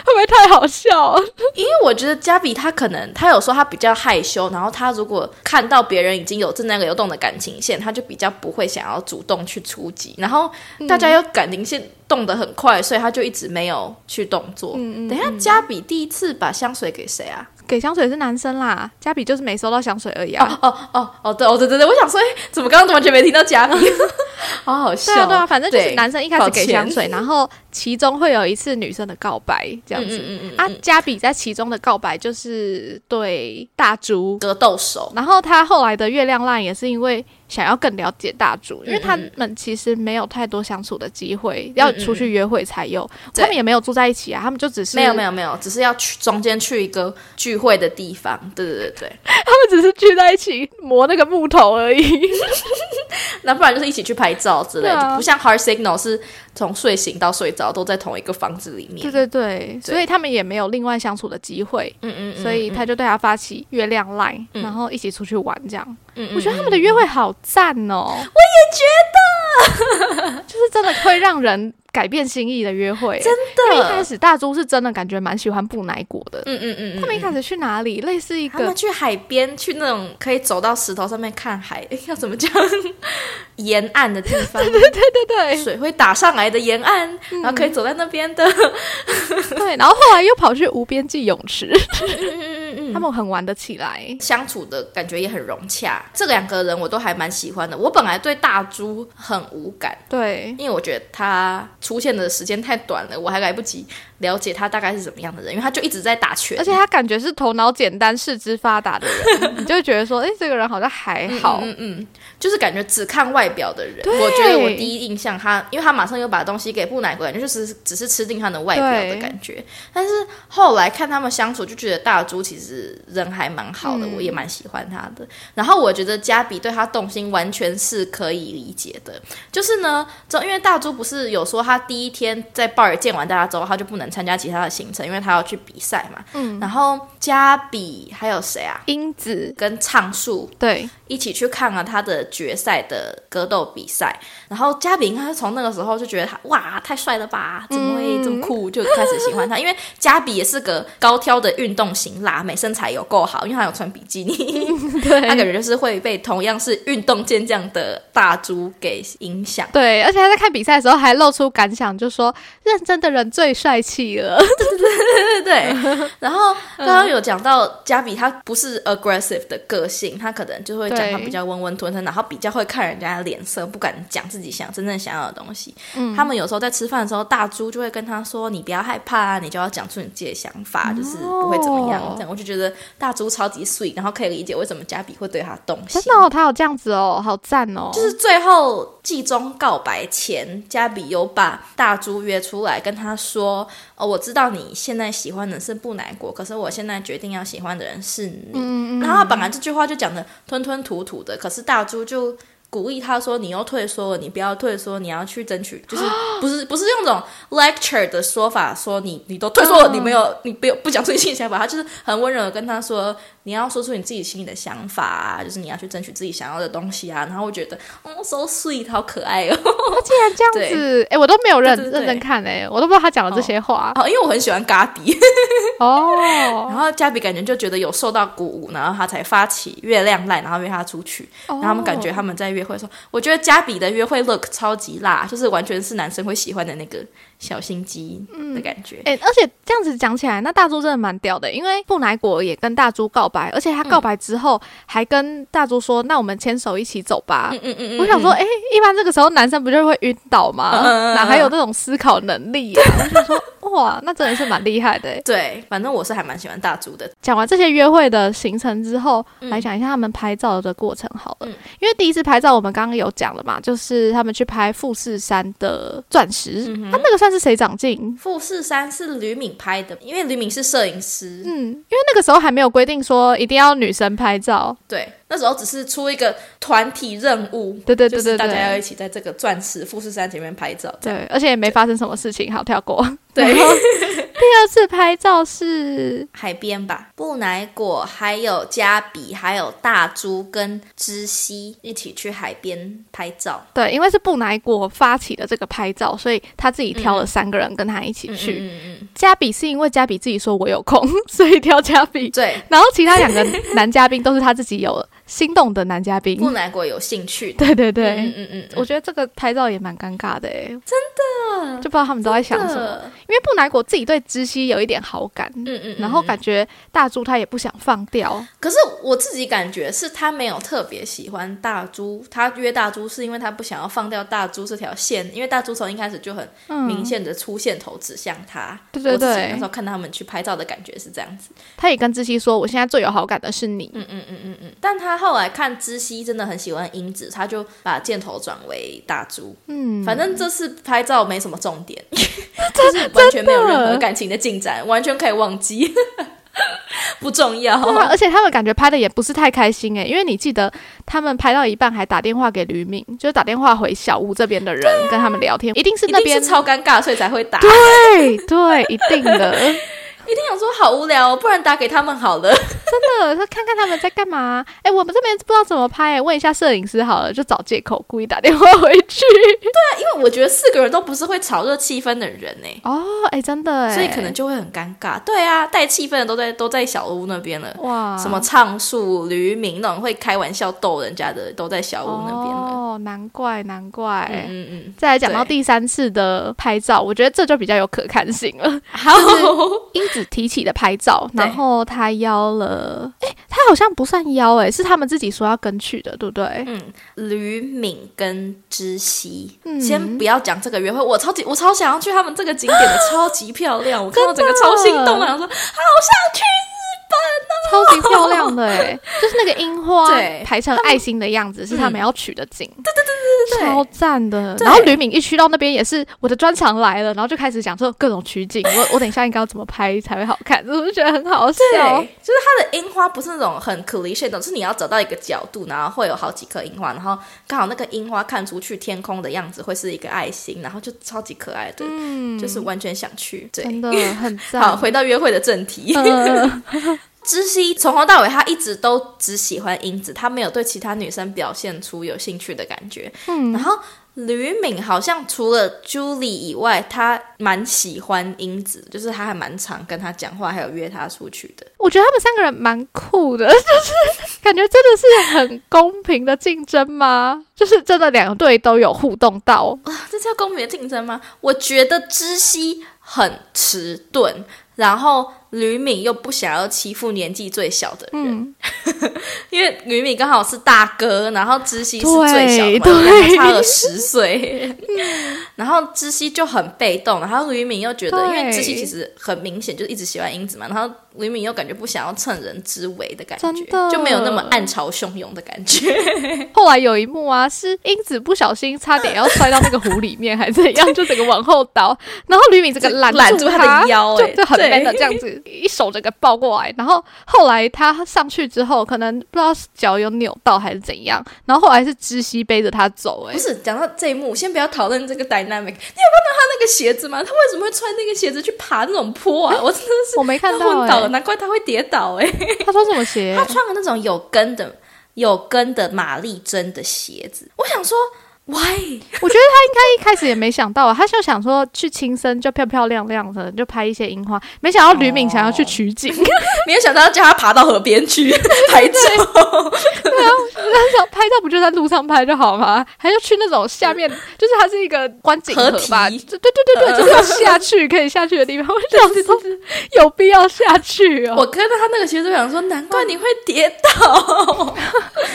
会不会太好笑？因为我觉得加比他可能他有时候他比较害羞，然后他如果看到别人已经有正在流动的感情线，他就比较不会想要主动去出击。然后大家又感情线动得很快，所以他就一直没有去动作。等一下，加比第一次把香水给谁啊？给香水是男生啦，嘉比就是没收到香水而已啊。哦哦哦，对哦对对对，我想说，哎，怎么刚刚完全没听到嘉比？好好笑。对啊对啊，反正就是男生一开始给香水，然后其中会有一次女生的告白这样子。嗯嗯嗯。啊，嘉比在其中的告白就是对大猪格斗手，然后他后来的月亮烂也是因为。想要更了解大主，因为他们其实没有太多相处的机会，要出去约会才有。他们也没有住在一起啊，他们就只是没有没有没有，只是要去中间去一个聚会的地方。对对对对，他们只是聚在一起磨那个木头而已。那不然就是一起去拍照之类的，不像 Hard Signal 是从睡醒到睡着都在同一个房子里面。对对对，所以他们也没有另外相处的机会。嗯嗯，所以他就对他发起月亮 line，然后一起出去玩这样。嗯我觉得他们的约会好赞哦！我也觉得，就是真的会让人。改变心意的约会，真的。因为一开始大猪是真的感觉蛮喜欢布奶果的。嗯嗯嗯。他们一开始去哪里？类似一个，他们去海边，去那种可以走到石头上面看海，要怎么讲？沿岸的地方。对对对对对。水会打上来的沿岸，然后可以走在那边的。对，然后后来又跑去无边际泳池。嗯嗯嗯嗯。他们很玩得起来，相处的感觉也很融洽。这两个人我都还蛮喜欢的。我本来对大猪很无感，对，因为我觉得他。出现的时间太短了，我还来不及了解他大概是怎么样的人，因为他就一直在打拳，而且他感觉是头脑简单、四肢发达的人，你就会觉得说，哎，这个人好像还好，嗯嗯，就是感觉只看外表的人。我觉得我第一印象他，因为他马上又把东西给布奶果，感觉就是只是吃定他的外表的感觉。但是后来看他们相处，就觉得大猪其实人还蛮好的，我也蛮喜欢他的。然后我觉得加比对他动心，完全是可以理解的。就是呢，就因为大猪不是有说他。他第一天在鲍尔见完大家之后，他就不能参加其他的行程，因为他要去比赛嘛。嗯，然后加比还有谁啊？英子跟畅树对一起去看了他的决赛的格斗比赛。然后加比应该是从那个时候就觉得他哇太帅了吧，怎么会这么酷，就开始喜欢他。因为加比也是个高挑的运动型辣妹，身身材有够好，因为他有穿比基尼，对，他感觉就是会被同样是运动健将的大猪给影响。对，而且他在看比赛的时候还露出感想，就说认真的人最帅气了。对对对对对。然后刚刚有讲到加比，他不是 aggressive 的个性，他可能就会讲他比较温温吞吞，然后比较会看人家的脸色，不敢讲自己想真正想要的东西。嗯，他们有时候在吃饭的时候，大猪就会跟他说：“你不要害怕啊，你就要讲出你自己的想法，就是不会怎么样。”这样我就觉得大猪超级 sweet，然后可以理解为什么加比会对他动心。真的哦，他有这样子哦，好赞哦！就是最后季中告白前，加比有把大猪约出来，跟他说：“哦，我知道你现在喜欢的是不难过，可是我现在决定要喜欢的人是你。”然后本来这句话就讲的吞吞吐吐的，可是大猪就。鼓励他说：“你又退缩了，你不要退缩，你要去争取，就是 不是不是用这种 lecture 的说法说你你都退缩了，你没有你不不讲出你心里想法，他就是很温柔的跟他说，你要说出你自己心里的想法啊，就是你要去争取自己想要的东西啊。然后我觉得哦，so sweet，好可爱哦。他竟然这样子，哎，我都没有认认真看哎，我都不知道他讲了这些话。哦，因为我很喜欢嘎比 哦，然后加比感觉就觉得有受到鼓舞，然后他才发起月亮赖，然后约他出去，然后他们感觉他们在约。会说，我觉得加比的约会 look 超级辣，就是完全是男生会喜欢的那个小心机的感觉。哎，而且这样子讲起来，那大猪真的蛮屌的，因为布乃果也跟大猪告白，而且他告白之后还跟大猪说：“那我们牵手一起走吧。”嗯嗯嗯。我想说，哎，一般这个时候男生不就会晕倒吗？哪还有那种思考能力？我就说。哇，那真的是蛮厉害的。对，反正我是还蛮喜欢大猪的。讲完这些约会的行程之后，来讲一下他们拍照的过程好了。因为第一次拍照我们刚刚有讲了嘛，就是他们去拍富士山的钻石。他那个算是谁长进？富士山是吕敏拍的，因为吕敏是摄影师。嗯，因为那个时候还没有规定说一定要女生拍照。对。那时候只是出一个团体任务，对对对对，大家要一起在这个钻石富士山前面拍照，对，而且也没发生什么事情，好跳过。对，第二次拍照是海边吧，布乃果还有加比还有大猪跟知西一起去海边拍照。对，因为是布乃果发起的这个拍照，所以他自己挑了三个人跟他一起去。嗯嗯，加比是因为加比自己说我有空，所以挑加比。对，然后其他两个男嘉宾都是他自己有。心动的男嘉宾，不难过有兴趣。对对对，嗯嗯嗯，我觉得这个拍照也蛮尴尬的哎，真的，就不知道他们都在想什么。因为不难过自己对知熙有一点好感，嗯嗯，然后感觉大猪他也不想放掉。可是我自己感觉是他没有特别喜欢大猪，他约大猪是因为他不想要放掉大猪这条线，因为大猪从一开始就很明显的出线头指向他。对对对，那时候看他们去拍照的感觉是这样子。他也跟知熙说：“我现在最有好感的是你。”嗯嗯嗯嗯嗯，但他。后来看知熙真的很喜欢英子，他就把箭头转为大猪。嗯，反正这次拍照没什么重点，就是完全没有任何感情的进展，完全可以忘记，不重要。而且他们感觉拍的也不是太开心哎，因为你记得他们拍到一半还打电话给吕敏，就是打电话回小屋这边的人跟他们聊天，一定是那边超尴尬，所以才会打。对对，一定的。一定想说好无聊哦，不然打给他们好了。真的，说看看他们在干嘛。哎，我们这边不知道怎么拍，问一下摄影师好了，就找借口故意打电话回去。对啊，因为我觉得四个人都不是会炒热气氛的人呢。哦，哎，真的，所以可能就会很尴尬。对啊，带气氛的都在都在小屋那边了。哇，什么唱树、驴鸣那种会开玩笑逗人家的，都在小屋那边了。哦，难怪难怪。嗯嗯。再来讲到第三次的拍照，我觉得这就比较有可看性了。好。子提起的拍照，然后他邀了，哎，他好像不算邀，哎，是他们自己说要跟去的，对不对？嗯，吕敏跟知熙，先不要讲这个约会，我超级我超想要去他们这个景点的，超级漂亮，我看到整个超心动，想说好想去。超级漂亮的哎，就是那个樱花排成爱心的样子，是他们要取的景。对对对对对，超赞的。然后吕敏一去到那边也是我的专场来了，然后就开始讲说各种取景，我我等一下应该要怎么拍才会好看，我就觉得很好笑。就是它的樱花不是那种很 cliche 的，是你要找到一个角度，然后会有好几颗樱花，然后刚好那个樱花看出去天空的样子会是一个爱心，然后就超级可爱的，嗯就是完全想去。真的很赞。好，回到约会的正题。知熙从头到尾，他一直都只喜欢英子，他没有对其他女生表现出有兴趣的感觉。嗯，然后吕敏好像除了 Julie 以外，他蛮喜欢英子，就是他还蛮常跟他讲话，还有约他出去的。我觉得他们三个人蛮酷的，就是感觉真的是很公平的竞争吗？就是真的两队都有互动到啊，这叫公平的竞争吗？我觉得知悉很迟钝。然后吕敏又不想要欺负年纪最小的人，因为吕敏刚好是大哥，然后知悉是最小的，差了十岁。然后知悉就很被动，然后吕敏又觉得，因为知悉其实很明显就一直喜欢英子嘛，然后。吕敏又感觉不想要趁人之危的感觉，就没有那么暗潮汹涌的感觉。后来有一幕啊，是英子不小心差点要摔到那个湖里面，还是怎样，就整个往后倒，然后吕敏这个拦住他的腰，就就很 man 的这样子，一手整个抱过来。然后后来他上去之后，可能不知道脚有扭到还是怎样，然后后来是知悉背着他走。哎，不是讲到这一幕，先不要讨论这个 dynamic。你有看到他那个鞋子吗？他为什么会穿那个鞋子去爬那种坡啊？我真的是我没看到。难怪他会跌倒哎！他穿什么鞋？他穿了那种有跟的、有跟的玛丽珍的鞋子。我想说。Why？我觉得他应该一开始也没想到，他就想说去轻生就漂漂亮亮的，就拍一些樱花。没想到吕敏想要去取景，没有想到要叫他爬到河边去 拍照。对啊，他想拍照不就在路上拍就好吗？还要去那种下面，就是它是一个观景河吧？对对对对，就是要下去可以下去的地方。我想说有必要下去哦。我看到他那个鞋子，想说难怪你会跌倒。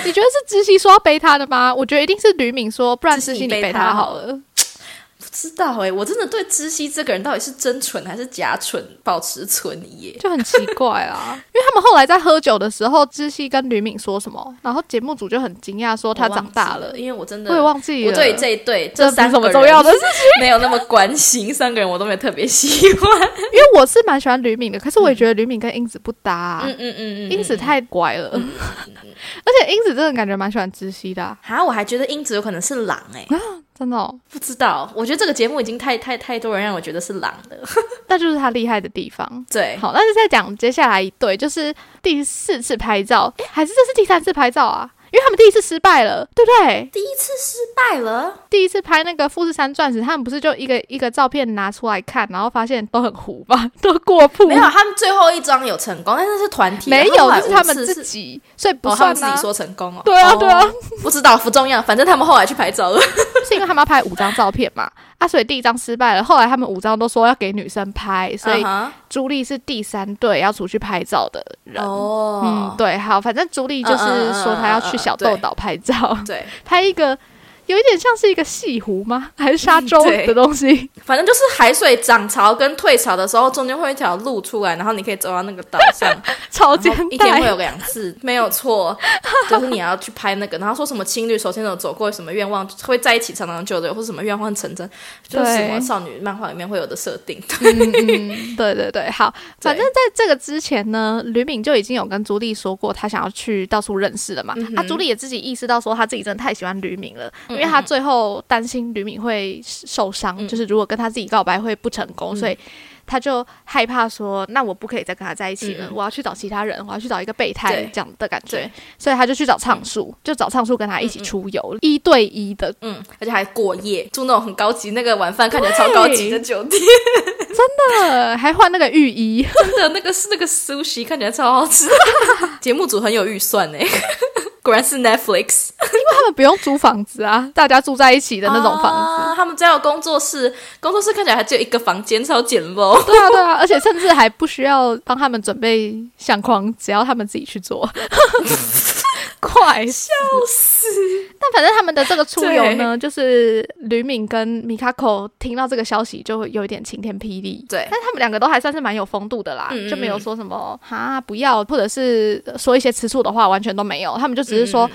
你觉得是知悉说要背他的吗？我觉得一定是吕敏说。不然私信你背他好了，不知道哎，我真的对知悉这个人到底是真蠢还是假蠢保持存疑，就很奇怪啊。因为他们后来在喝酒的时候，知悉跟吕敏说什么，然后节目组就很惊讶说他长大了，因为我真的我也忘记了。我对这一对这三什么重要的事情。没有那么关心，三个人我都没有特别喜欢，因为我是蛮喜欢吕敏的，可是我也觉得吕敏跟英子不搭，嗯嗯嗯嗯，英子太乖了。而且英子真的感觉蛮喜欢知悉的啊！我还觉得英子有可能是狼哎，真的不知道。我觉得这个节目已经太太太多人让我觉得是狼了，那就是他厉害的地方。对，好，那就再讲接下来一对，就是第四次拍照，还是这是第三次拍照啊？因为他们第一次失败了，对不对？第一次失败了，第一次拍那个富士山钻石，他们不是就一个一个照片拿出来看，然后发现都很糊吧，都过曝。没有，他们最后一张有成功，但是是团体，没有，就是他们自己，所以不算自己说成功哦。对啊，对啊，不知道不重要，反正他们后来去拍照了，是因为他们要拍五张照片嘛。啊，所以第一张失败了。后来他们五张都说要给女生拍，所以朱莉是第三对要出去拍照的人。哦，嗯，对，好，反正朱莉就是说她要去小豆岛拍照，对，拍一个。有一点像是一个西湖吗？还是沙洲的东西？反正就是海水涨潮跟退潮的时候，中间会一条路出来，然后你可以走到那个岛上。超简单，一天会有两次，没有错。就是你要去拍那个，然后说什么情侣手牵手走过什么愿望会在一起长长久久，或者什么愿望成真，就是什么少女漫画里面会有的设定。对对对，好。反正在这个之前呢，吕敏就已经有跟朱莉说过，他想要去到处认识了嘛。啊，朱莉也自己意识到说，他自己真的太喜欢吕敏了。因为他最后担心吕敏会受伤，就是如果跟他自己告白会不成功，所以他就害怕说，那我不可以再跟他在一起了，我要去找其他人，我要去找一个备胎这样的感觉，所以他就去找畅树，就找畅树跟他一起出游，一对一的，嗯，而且还过夜，住那种很高级，那个晚饭看起来超高级的酒店，真的还换那个浴衣，真的那个是那个 sushi 看起来超好吃，节目组很有预算哎。果然是 Netflix，因为他们不用租房子啊，大家住在一起的那种房子。他们只有工作室，工作室看起来还只有一个房间，超简陋。对啊，对啊，而且甚至还不需要帮他们准备相框，只要他们自己去做。快笑死！但反正他们的这个出游呢，就是吕敏跟米卡口听到这个消息，就会有一点晴天霹雳。对，但他们两个都还算是蛮有风度的啦，就没有说什么哈不要，或者是说一些吃醋的话，完全都没有。他们就只是说，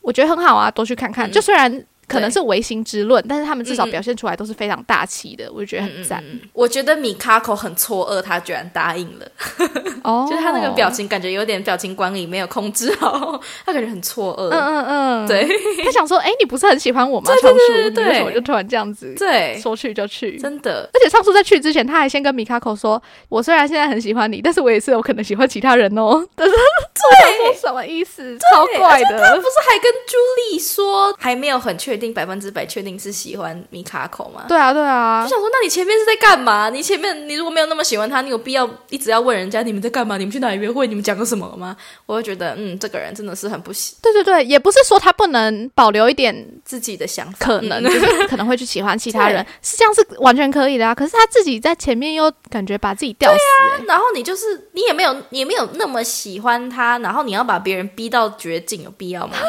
我觉得很好啊，多去看看。就虽然。可能是唯心之论，但是他们至少表现出来都是非常大气的，我就觉得很赞。我觉得米卡口很错愕，他居然答应了。哦，就是他那个表情，感觉有点表情管理没有控制好，他感觉很错愕。嗯嗯嗯，对他想说，哎，你不是很喜欢我吗？对对对，为什么就突然这样子？对，说去就去，真的。而且上次在去之前，他还先跟米卡口说：“我虽然现在很喜欢你，但是我也是有可能喜欢其他人哦。”但是对，说什么意思？超怪的。他不是还跟朱莉说还没有很确。确定百分之百确定是喜欢米卡口吗？对啊，对啊，就想说，那你前面是在干嘛？你前面你如果没有那么喜欢他，你有必要一直要问人家你们在干嘛？你们去哪里约会？你们讲个什么吗？我会觉得，嗯，这个人真的是很不喜。对对对，也不是说他不能保留一点自己的想法，可能就是 可能会去喜欢其他人，是这样是完全可以的啊。可是他自己在前面又感觉把自己吊死，然后你就是你也没有也没有那么喜欢他，然后你要把别人逼到绝境，有必要吗？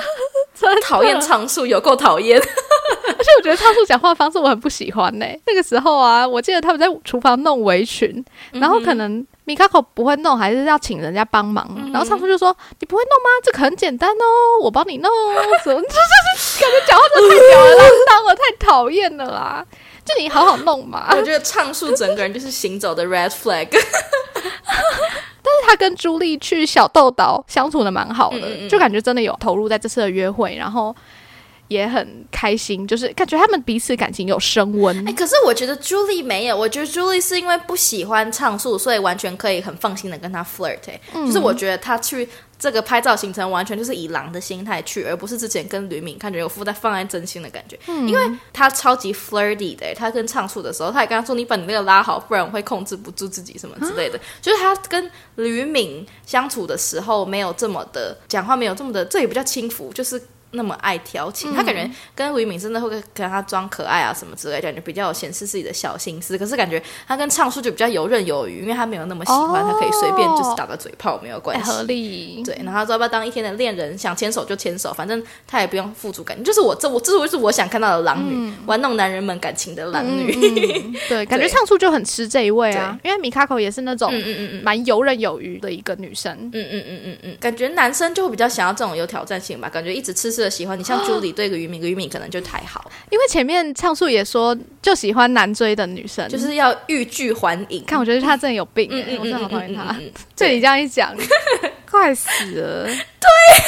讨厌常数，有够讨厌。而且我觉得唱树讲话方式我很不喜欢呢。那个时候啊，我记得他们在厨房弄围裙，然后可能米卡口不会弄，还是要请人家帮忙。然后唱树就说：“你不会弄吗？这个很简单哦，我帮你弄。”怎么？就是感觉讲话真的太吊儿郎当了，太讨厌了啦！就你好好弄嘛。我觉得唱树整个人就是行走的 red flag。但是他跟朱莉去小豆岛相处的蛮好的，就感觉真的有投入在这次的约会，然后也很开心，就是感觉他们彼此感情有升温。哎，可是我觉得朱莉没有，我觉得朱莉是因为不喜欢唱素，所以完全可以很放心的跟他 flirt。就是我觉得他去。这个拍照行程完全就是以狼的心态去，而不是之前跟吕敏看觉有附带放在真心的感觉。嗯，因为他超级 flirty 的，他跟唱素的时候，他也跟他说：“你把你那个拉好，不然我会控制不住自己什么之类的。”就是他跟吕敏相处的时候，没有这么的讲话，没有这么的，这也不叫轻浮，就是。那么爱调情，他感觉跟吴敏真的会跟他装可爱啊什么之类，感觉比较有显示自己的小心思。可是感觉他跟畅叔就比较游刃有余，因为他没有那么喜欢，他可以随便就是打个嘴炮没有关系。合理。对，然后说要不要当一天的恋人，想牵手就牵手，反正他也不用付出感情。就是我这我这就是我想看到的狼女，玩弄男人们感情的狼女。对，感觉畅叔就很吃这一位啊，因为米卡口也是那种蛮游刃有余的一个女生。嗯嗯嗯嗯嗯，感觉男生就会比较想要这种有挑战性吧，感觉一直吃吃。喜欢你像朱莉对个于敏，个于敏可能就太好，因为前面畅述也说就喜欢难追的女生，就是要欲拒还迎。看，我觉得他真的有病，我真的好讨厌他。这你这样一讲，快死了。对呀，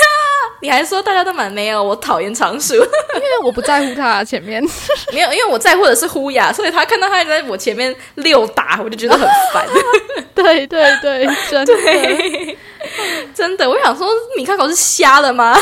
你还说大家都蛮没有，我讨厌常数，因为我不在乎他前面 没有，因为我在乎的是呼雅，所以他看到他在我前面溜达，我就觉得很烦。对对对，真的。真的，我想说，米开口是瞎了吗？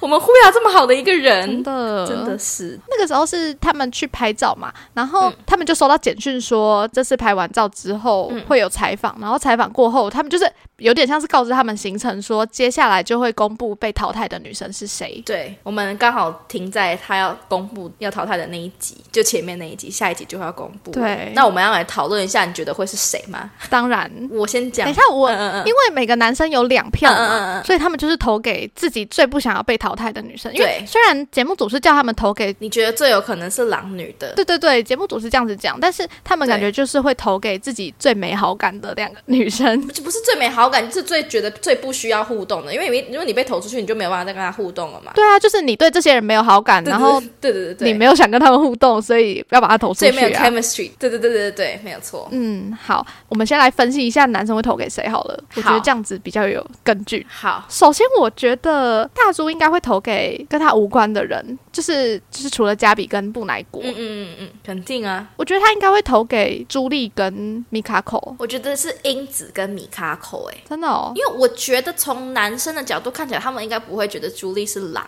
我们呼雅这么好的一个人，真的，真的是那个时候是他们去拍照嘛，然后他们就收到简讯说，这次拍完照之后会有采访，然后采访过后，他们就是有点像是告知他们行程，说接下来就会公布被淘汰的女生是谁。对，我们刚好停在她要公布要淘汰的那一集，就前面那一集，下一集就会要公布。对，那我们要来讨论一下，你觉得会是谁吗？当然，我先讲。等一下，我因为每个男生有两票嘛，所以他们就是投给自己最不想要被淘汰的女生。因为虽然节目组是叫他们投给你觉得最有可能是狼女的，对对对，节目组是这样子讲，但是他们感觉就是会投给自己最没好感的两个女生，不是最没好感，是最觉得最不需要互动的。因为如果你被投出去，你就没有办法再跟他互动了嘛。对啊，就是你对这些人没有好感，然后对对对对，你没有想跟他们互动，所以不要把他投出去啊。没有 chemistry，对对对对对，没有错。嗯，好，我们先来分析一下男生会投给谁好了。我觉得这样子比较有根据。好，首先我觉得大猪应该会投给跟他无关的人，就是就是除了加比跟布乃国。嗯嗯嗯嗯，肯定啊。我觉得他应该会投给朱莉跟米卡口。我觉得是英子跟米卡口，哎，真的哦。因为我觉得从男生的角度看起来，他们应该不会觉得朱莉是狼。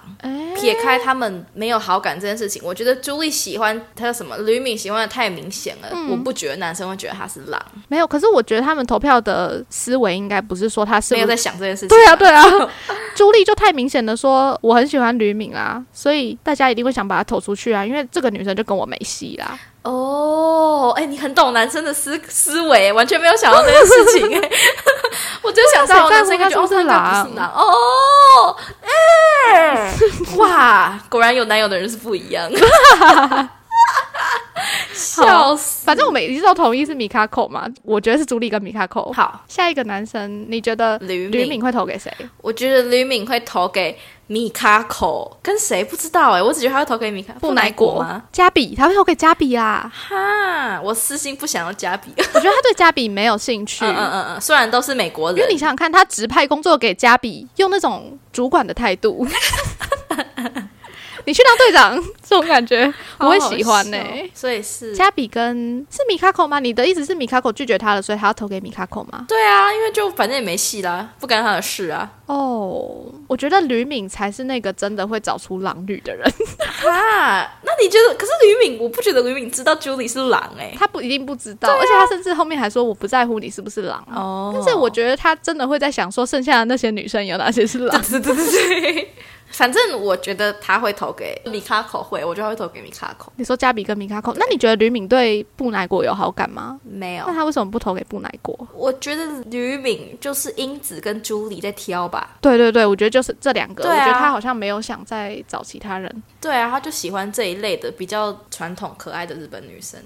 撇开他们没有好感这件事情，我觉得朱莉喜欢他什么吕敏喜欢的太明显了。我不觉得男生会觉得他是狼。没有，可是我觉得他们投票的思维应该不是说他是没有在想这件事情。对啊，对啊。朱莉就太明显的说我很喜欢吕敏啊，所以大家一定会想把她投出去啊，因为这个女生就跟我没戏啦。哦，哎，你很懂男生的思思维，完全没有想到这件事情哎，我就想到男生应该说是狼哦，哎，哇，果然有男友的人是不一样。笑死！反正我们一直都同意是米卡口嘛，我觉得是朱莉跟米卡口。好，下一个男生，你觉得吕敏会投给谁？我觉得吕敏会投给米卡口，跟谁不知道哎，我只觉得他会投给米卡布乃果吗？加比，他会投给加比啊！哈，我私心不想要加比，我觉得他对加比没有兴趣。嗯嗯嗯，虽然都是美国人，因为你想想看，他直派工作给加比，用那种主管的态度。你去当队长，这种感觉我会喜欢呢。所以是加比跟是米卡口吗？你的意思是米卡口拒绝他了，所以他要投给米卡口吗？对啊，因为就反正也没戏啦，不干他的事啊。哦，我觉得吕敏才是那个真的会找出狼女的人 啊。那你觉得？可是吕敏，我不觉得吕敏知道 Julie 是狼哎，他不一定不知道，而且他甚至后面还说我不在乎你是不是狼哦。但是我觉得他真的会在想说，剩下的那些女生有哪些是狼？对对对对。反正我觉得他会投给米卡口，会，我觉得会投给米卡口。你说加比跟米卡口，那你觉得吕敏对布乃果有好感吗？没有。那他为什么不投给布乃果？我觉得吕敏就是英子跟朱莉在挑吧。对对对，我觉得就是这两个。我觉得他好像没有想再找其他人。对啊，他就喜欢这一类的比较传统可爱的日本女生。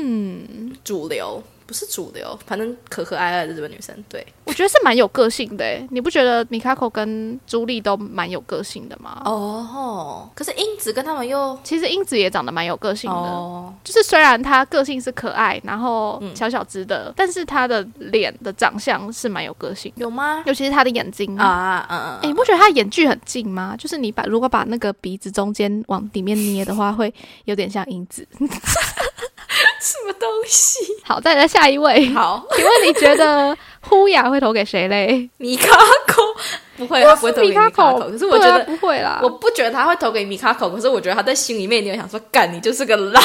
嗯，主流。不是主流，反正可可爱爱的日本女生，对我觉得是蛮有个性的。你不觉得米卡口跟朱莉都蛮有个性的吗？哦，可是英子跟他们又，其实英子也长得蛮有个性的。就是虽然她个性是可爱，然后小小只的，但是她的脸的长相是蛮有个性。有吗？尤其是她的眼睛啊，嗯嗯。哎，你不觉得她眼距很近吗？就是你把如果把那个鼻子中间往里面捏的话，会有点像英子。什么东西？好，再来下一位。好，请问你觉得呼雅会投给谁嘞？米卡口不会，他不会投给米卡口。可是我觉得不会啦，我不觉得他会投给米卡口。可是我觉得他在心里面，你有想说，干你就是个狼。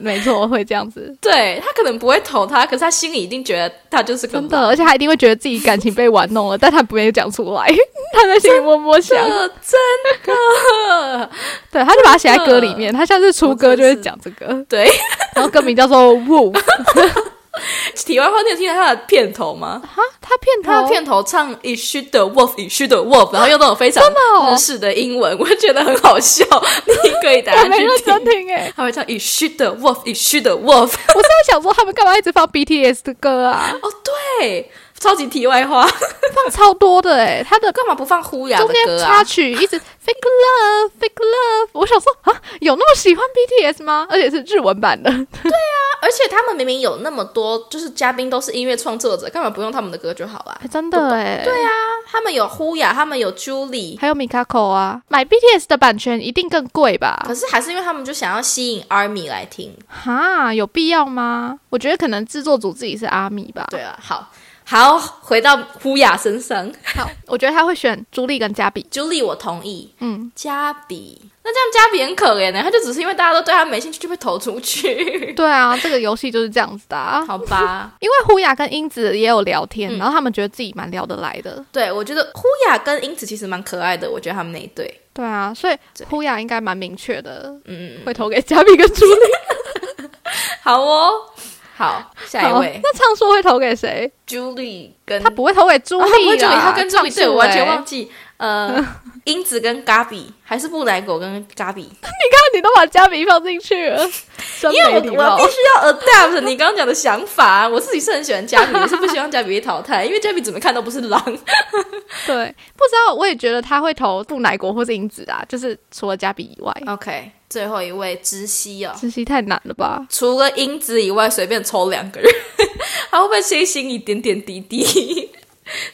没错，会这样子。对他可能不会投他，可是他心里一定觉得他就是个真的，而且他一定会觉得自己感情被玩弄了，但他不愿意讲出来，他在心里默默想。真的，对，他就把它写在歌里面。他下次出歌就会讲这个。对，然后歌名叫做《Wolf》。题外话，你有听到他的片头吗？哈，他片头，他片头唱 “It should the wolf, it should the wolf”，然后用那种非常日式的英文，我觉得很好笑。你可以大家去听哎，他会唱 “It should the wolf, it should the wolf”。我是在想说，他们干嘛一直放 BTS 的歌啊？哦，对。超级题外话，放超多的哎，他的干嘛不放呼雅的歌啊？中间插曲一直 fake love fake love，我想说啊，有那么喜欢 BTS 吗？而且是日文版的。对啊，而且他们明明有那么多，就是嘉宾都是音乐创作者，干嘛不用他们的歌就好了？真的哎，对啊，他们有呼雅，他们有 Julie，还有 Mikako 啊，买 BTS 的版权一定更贵吧？可是还是因为他们就想要吸引 ARMY 来听，哈，有必要吗？我觉得可能制作组自己是 ARMY 吧。对啊，好。好，回到呼雅身上。好，我觉得他会选朱莉跟加比。朱莉，我同意。嗯，加比，那这样加比很可怜呢。他就只是因为大家都对他没兴趣，就被投出去。对啊，这个游戏就是这样子的。啊好吧，因为呼雅跟英子也有聊天，然后他们觉得自己蛮聊得来的。对，我觉得呼雅跟英子其实蛮可爱的。我觉得他们那一对。对啊，所以呼雅应该蛮明确的。嗯，会投给加比跟朱莉。好哦。好，下一位。那唱说会投给谁？Julie 跟他不会投给朱莉啊，他跟朱莉对我完全忘记。呃，英子跟 Gabi 还是布莱狗跟 Gabi？你看，你都把加比放进去了，因为我我必须要 adapt 你刚刚讲的想法。我自己是很喜欢加比，也是不希望加比被淘汰，因为加比怎么看都不是狼。对，不知道，我也觉得他会投布乃国或是英子啊，就是除了加比以外。OK。最后一位知悉哦，知悉太难了吧？除了英子以外，随便抽两个人，他会不会先心一点点滴滴，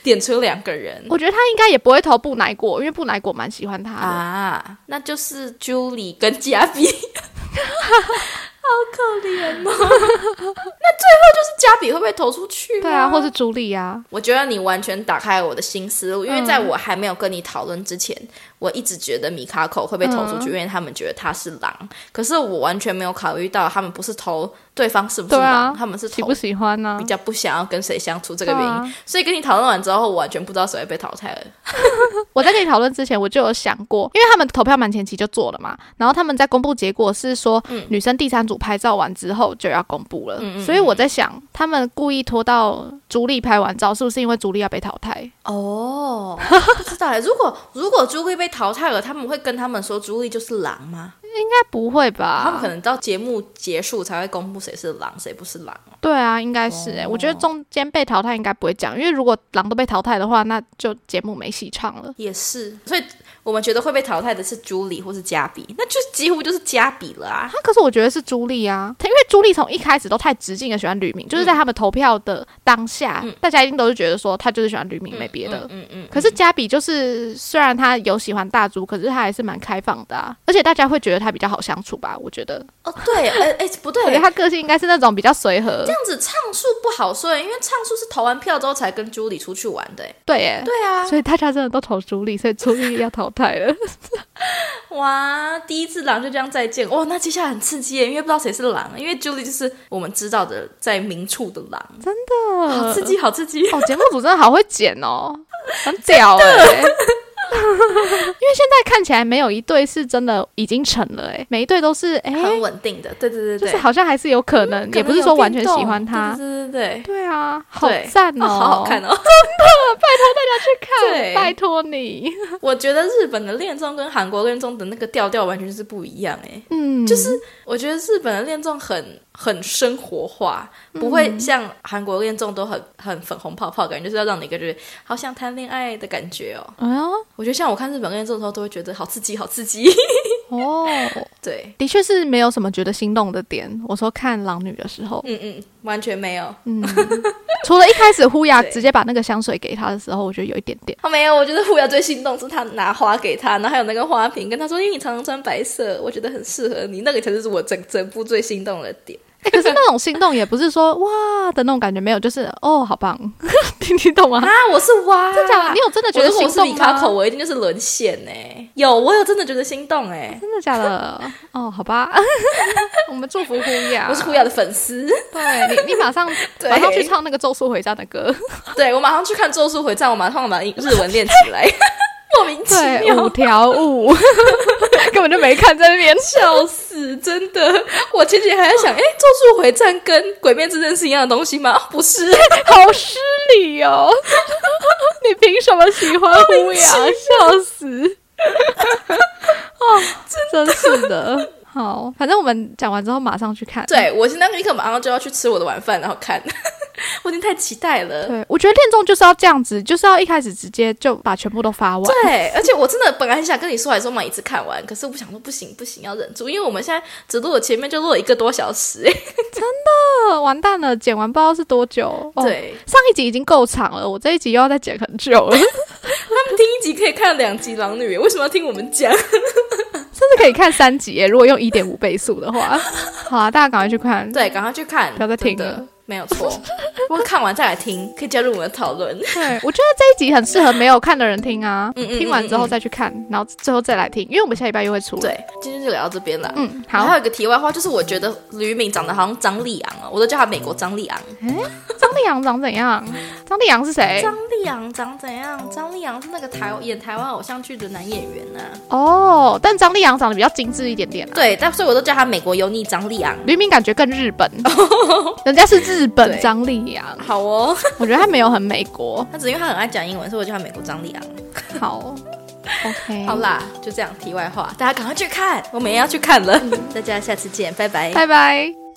点出两个人？我觉得他应该也不会投布乃果，因为布乃果蛮喜欢他的啊。那就是 Julie 跟加比。好可怜哦！那最后就是加比会不会投出去？对啊，或是朱莉啊？我觉得你完全打开我的新思路，因为在我还没有跟你讨论之前，我一直觉得米卡口会被投出去，因为他们觉得他是狼。可是我完全没有考虑到他们不是投对方是不是狼，他们是喜不喜欢呢？比较不想要跟谁相处这个原因。所以跟你讨论完之后，我完全不知道谁会被淘汰了。我在跟你讨论之前，我就有想过，因为他们投票满前期就做了嘛，然后他们在公布结果是说，女生第三组。拍照完之后就要公布了，所以我在想，他们故意拖到朱莉拍完照，是不是因为朱莉要被淘汰？哦，不知道。如果 如果朱莉被淘汰了，他们会跟他们说朱莉就是狼吗？应该不会吧？他们可能到节目结束才会公布谁是狼，谁不是狼。对啊，应该是哎，我觉得中间被淘汰应该不会讲，因为如果狼都被淘汰的话，那就节目没戏唱了。也是，所以。我们觉得会被淘汰的是朱莉或是加比，那就几乎就是加比了啊！可是我觉得是朱莉啊，因为朱莉从一开始都太直径的喜欢吕明，就是在他们投票的当下，大家一定都是觉得说他就是喜欢吕明，没别的。嗯嗯。可是加比就是虽然他有喜欢大猪，可是他还是蛮开放的啊，而且大家会觉得他比较好相处吧？我觉得。哦，对，哎哎，不对，他个性应该是那种比较随和。这样子唱数不好说，因为唱数是投完票之后才跟朱莉出去玩的。对，哎，对啊，所以大家真的都投朱莉，所以朱莉要淘汰了。哇，第一次狼就这样再见哇！那接下来很刺激耶，因为不知道谁是狼，因为 Julie 就是我们知道的在明处的狼，真的好刺激，好刺激哦！节目组真的好会剪哦，很屌哎。因为现在看起来没有一对是真的已经成了哎，每一对都是哎很稳定的，对对对对，就是好像还是有可能，也不是说完全喜欢他，对对对对啊，好赞哦，好好看哦，真的，拜托大家去看，拜托你。我觉得日本的恋综跟韩国恋综的那个调调完全是不一样哎，嗯，就是我觉得日本的恋综很。很生活化，不会像韩国恋综都很很粉红泡泡，感觉就是要让你感觉好想谈恋爱的感觉哦。哎呀，我觉得像我看日本恋综的时候，都会觉得好刺激，好刺激。哦，对，的确是没有什么觉得心动的点。我说看狼女的时候，嗯嗯，完全没有。嗯，除了一开始呼雅直接把那个香水给他的时候，我觉得有一点点。哦，没有，我觉得呼雅最心动是他拿花给他，然后还有那个花瓶跟他说，因为你常常穿白色，我觉得很适合你，那个才是我整整部最心动的点。哎，可是那种心动也不是说哇的那种感觉，没有，就是哦，好棒，听听懂吗？啊，我是哇，真的？你有真的觉得心动吗？口，我一定就是沦陷呢。有，我有真的觉得心动哎，真的假的？哦，好吧，我们祝福胡雅，我是胡雅的粉丝。对你，你马上马上去唱那个《咒术回战》的歌。对我马上去看《咒术回战》，我马上把日文练起来。莫名其妙，五条悟 根本就没看在那边，笑死！真的，我前几天还在想，哎，《咒术回战》跟《鬼灭之刃》是一样的东西吗？不是，好失礼哦！你凭什么喜欢乌鸦？笑死！哦，真是的。好，反正我们讲完之后马上去看。对我现在立刻马上就要去吃我的晚饭，然后看。我已经太期待了。对，我觉得恋综就是要这样子，就是要一开始直接就把全部都发完。对，而且我真的本来很想跟你说，还说嘛一次看完，可是我想说不行不行，要忍住，因为我们现在只录了前面就录了一个多小时，哎，真的完蛋了，剪完不知道是多久。对，上一集已经够长了，我这一集又要再剪很久了。他们听一集可以看两集《狼女》，为什么要听我们讲？甚至可以看三集，如果用一点五倍速的话。好啊，大家赶快去看，对，赶快去看，不要再听了。没有错，不过看完再来听，可以加入我们的讨论。对，我觉得这一集很适合没有看的人听啊。嗯嗯。听完之后再去看，然后最后再来听，因为我们下礼拜又会出。对，今天就聊到这边了。嗯，好。还有一个题外话，就是我觉得吕敏长得好像张丽昂啊，我都叫他美国张丽昂。哎，张丽 昂长怎样？张丽昂是谁？张丽昂长怎样？张丽昂是那个台演台湾偶像剧的男演员呢。哦，但张丽昂长得比较精致一点点。对，但所以我都叫他美国油腻张丽昂。吕敏感觉更日本，人家是日本张丽阳，好哦，我觉得他没有很美国，他只因为他很爱讲英文，所以我叫他美国张丽阳。好，OK，好啦，就这样。题外话，大家赶快去看，我们也要去看了。大家下次见，拜拜，拜拜。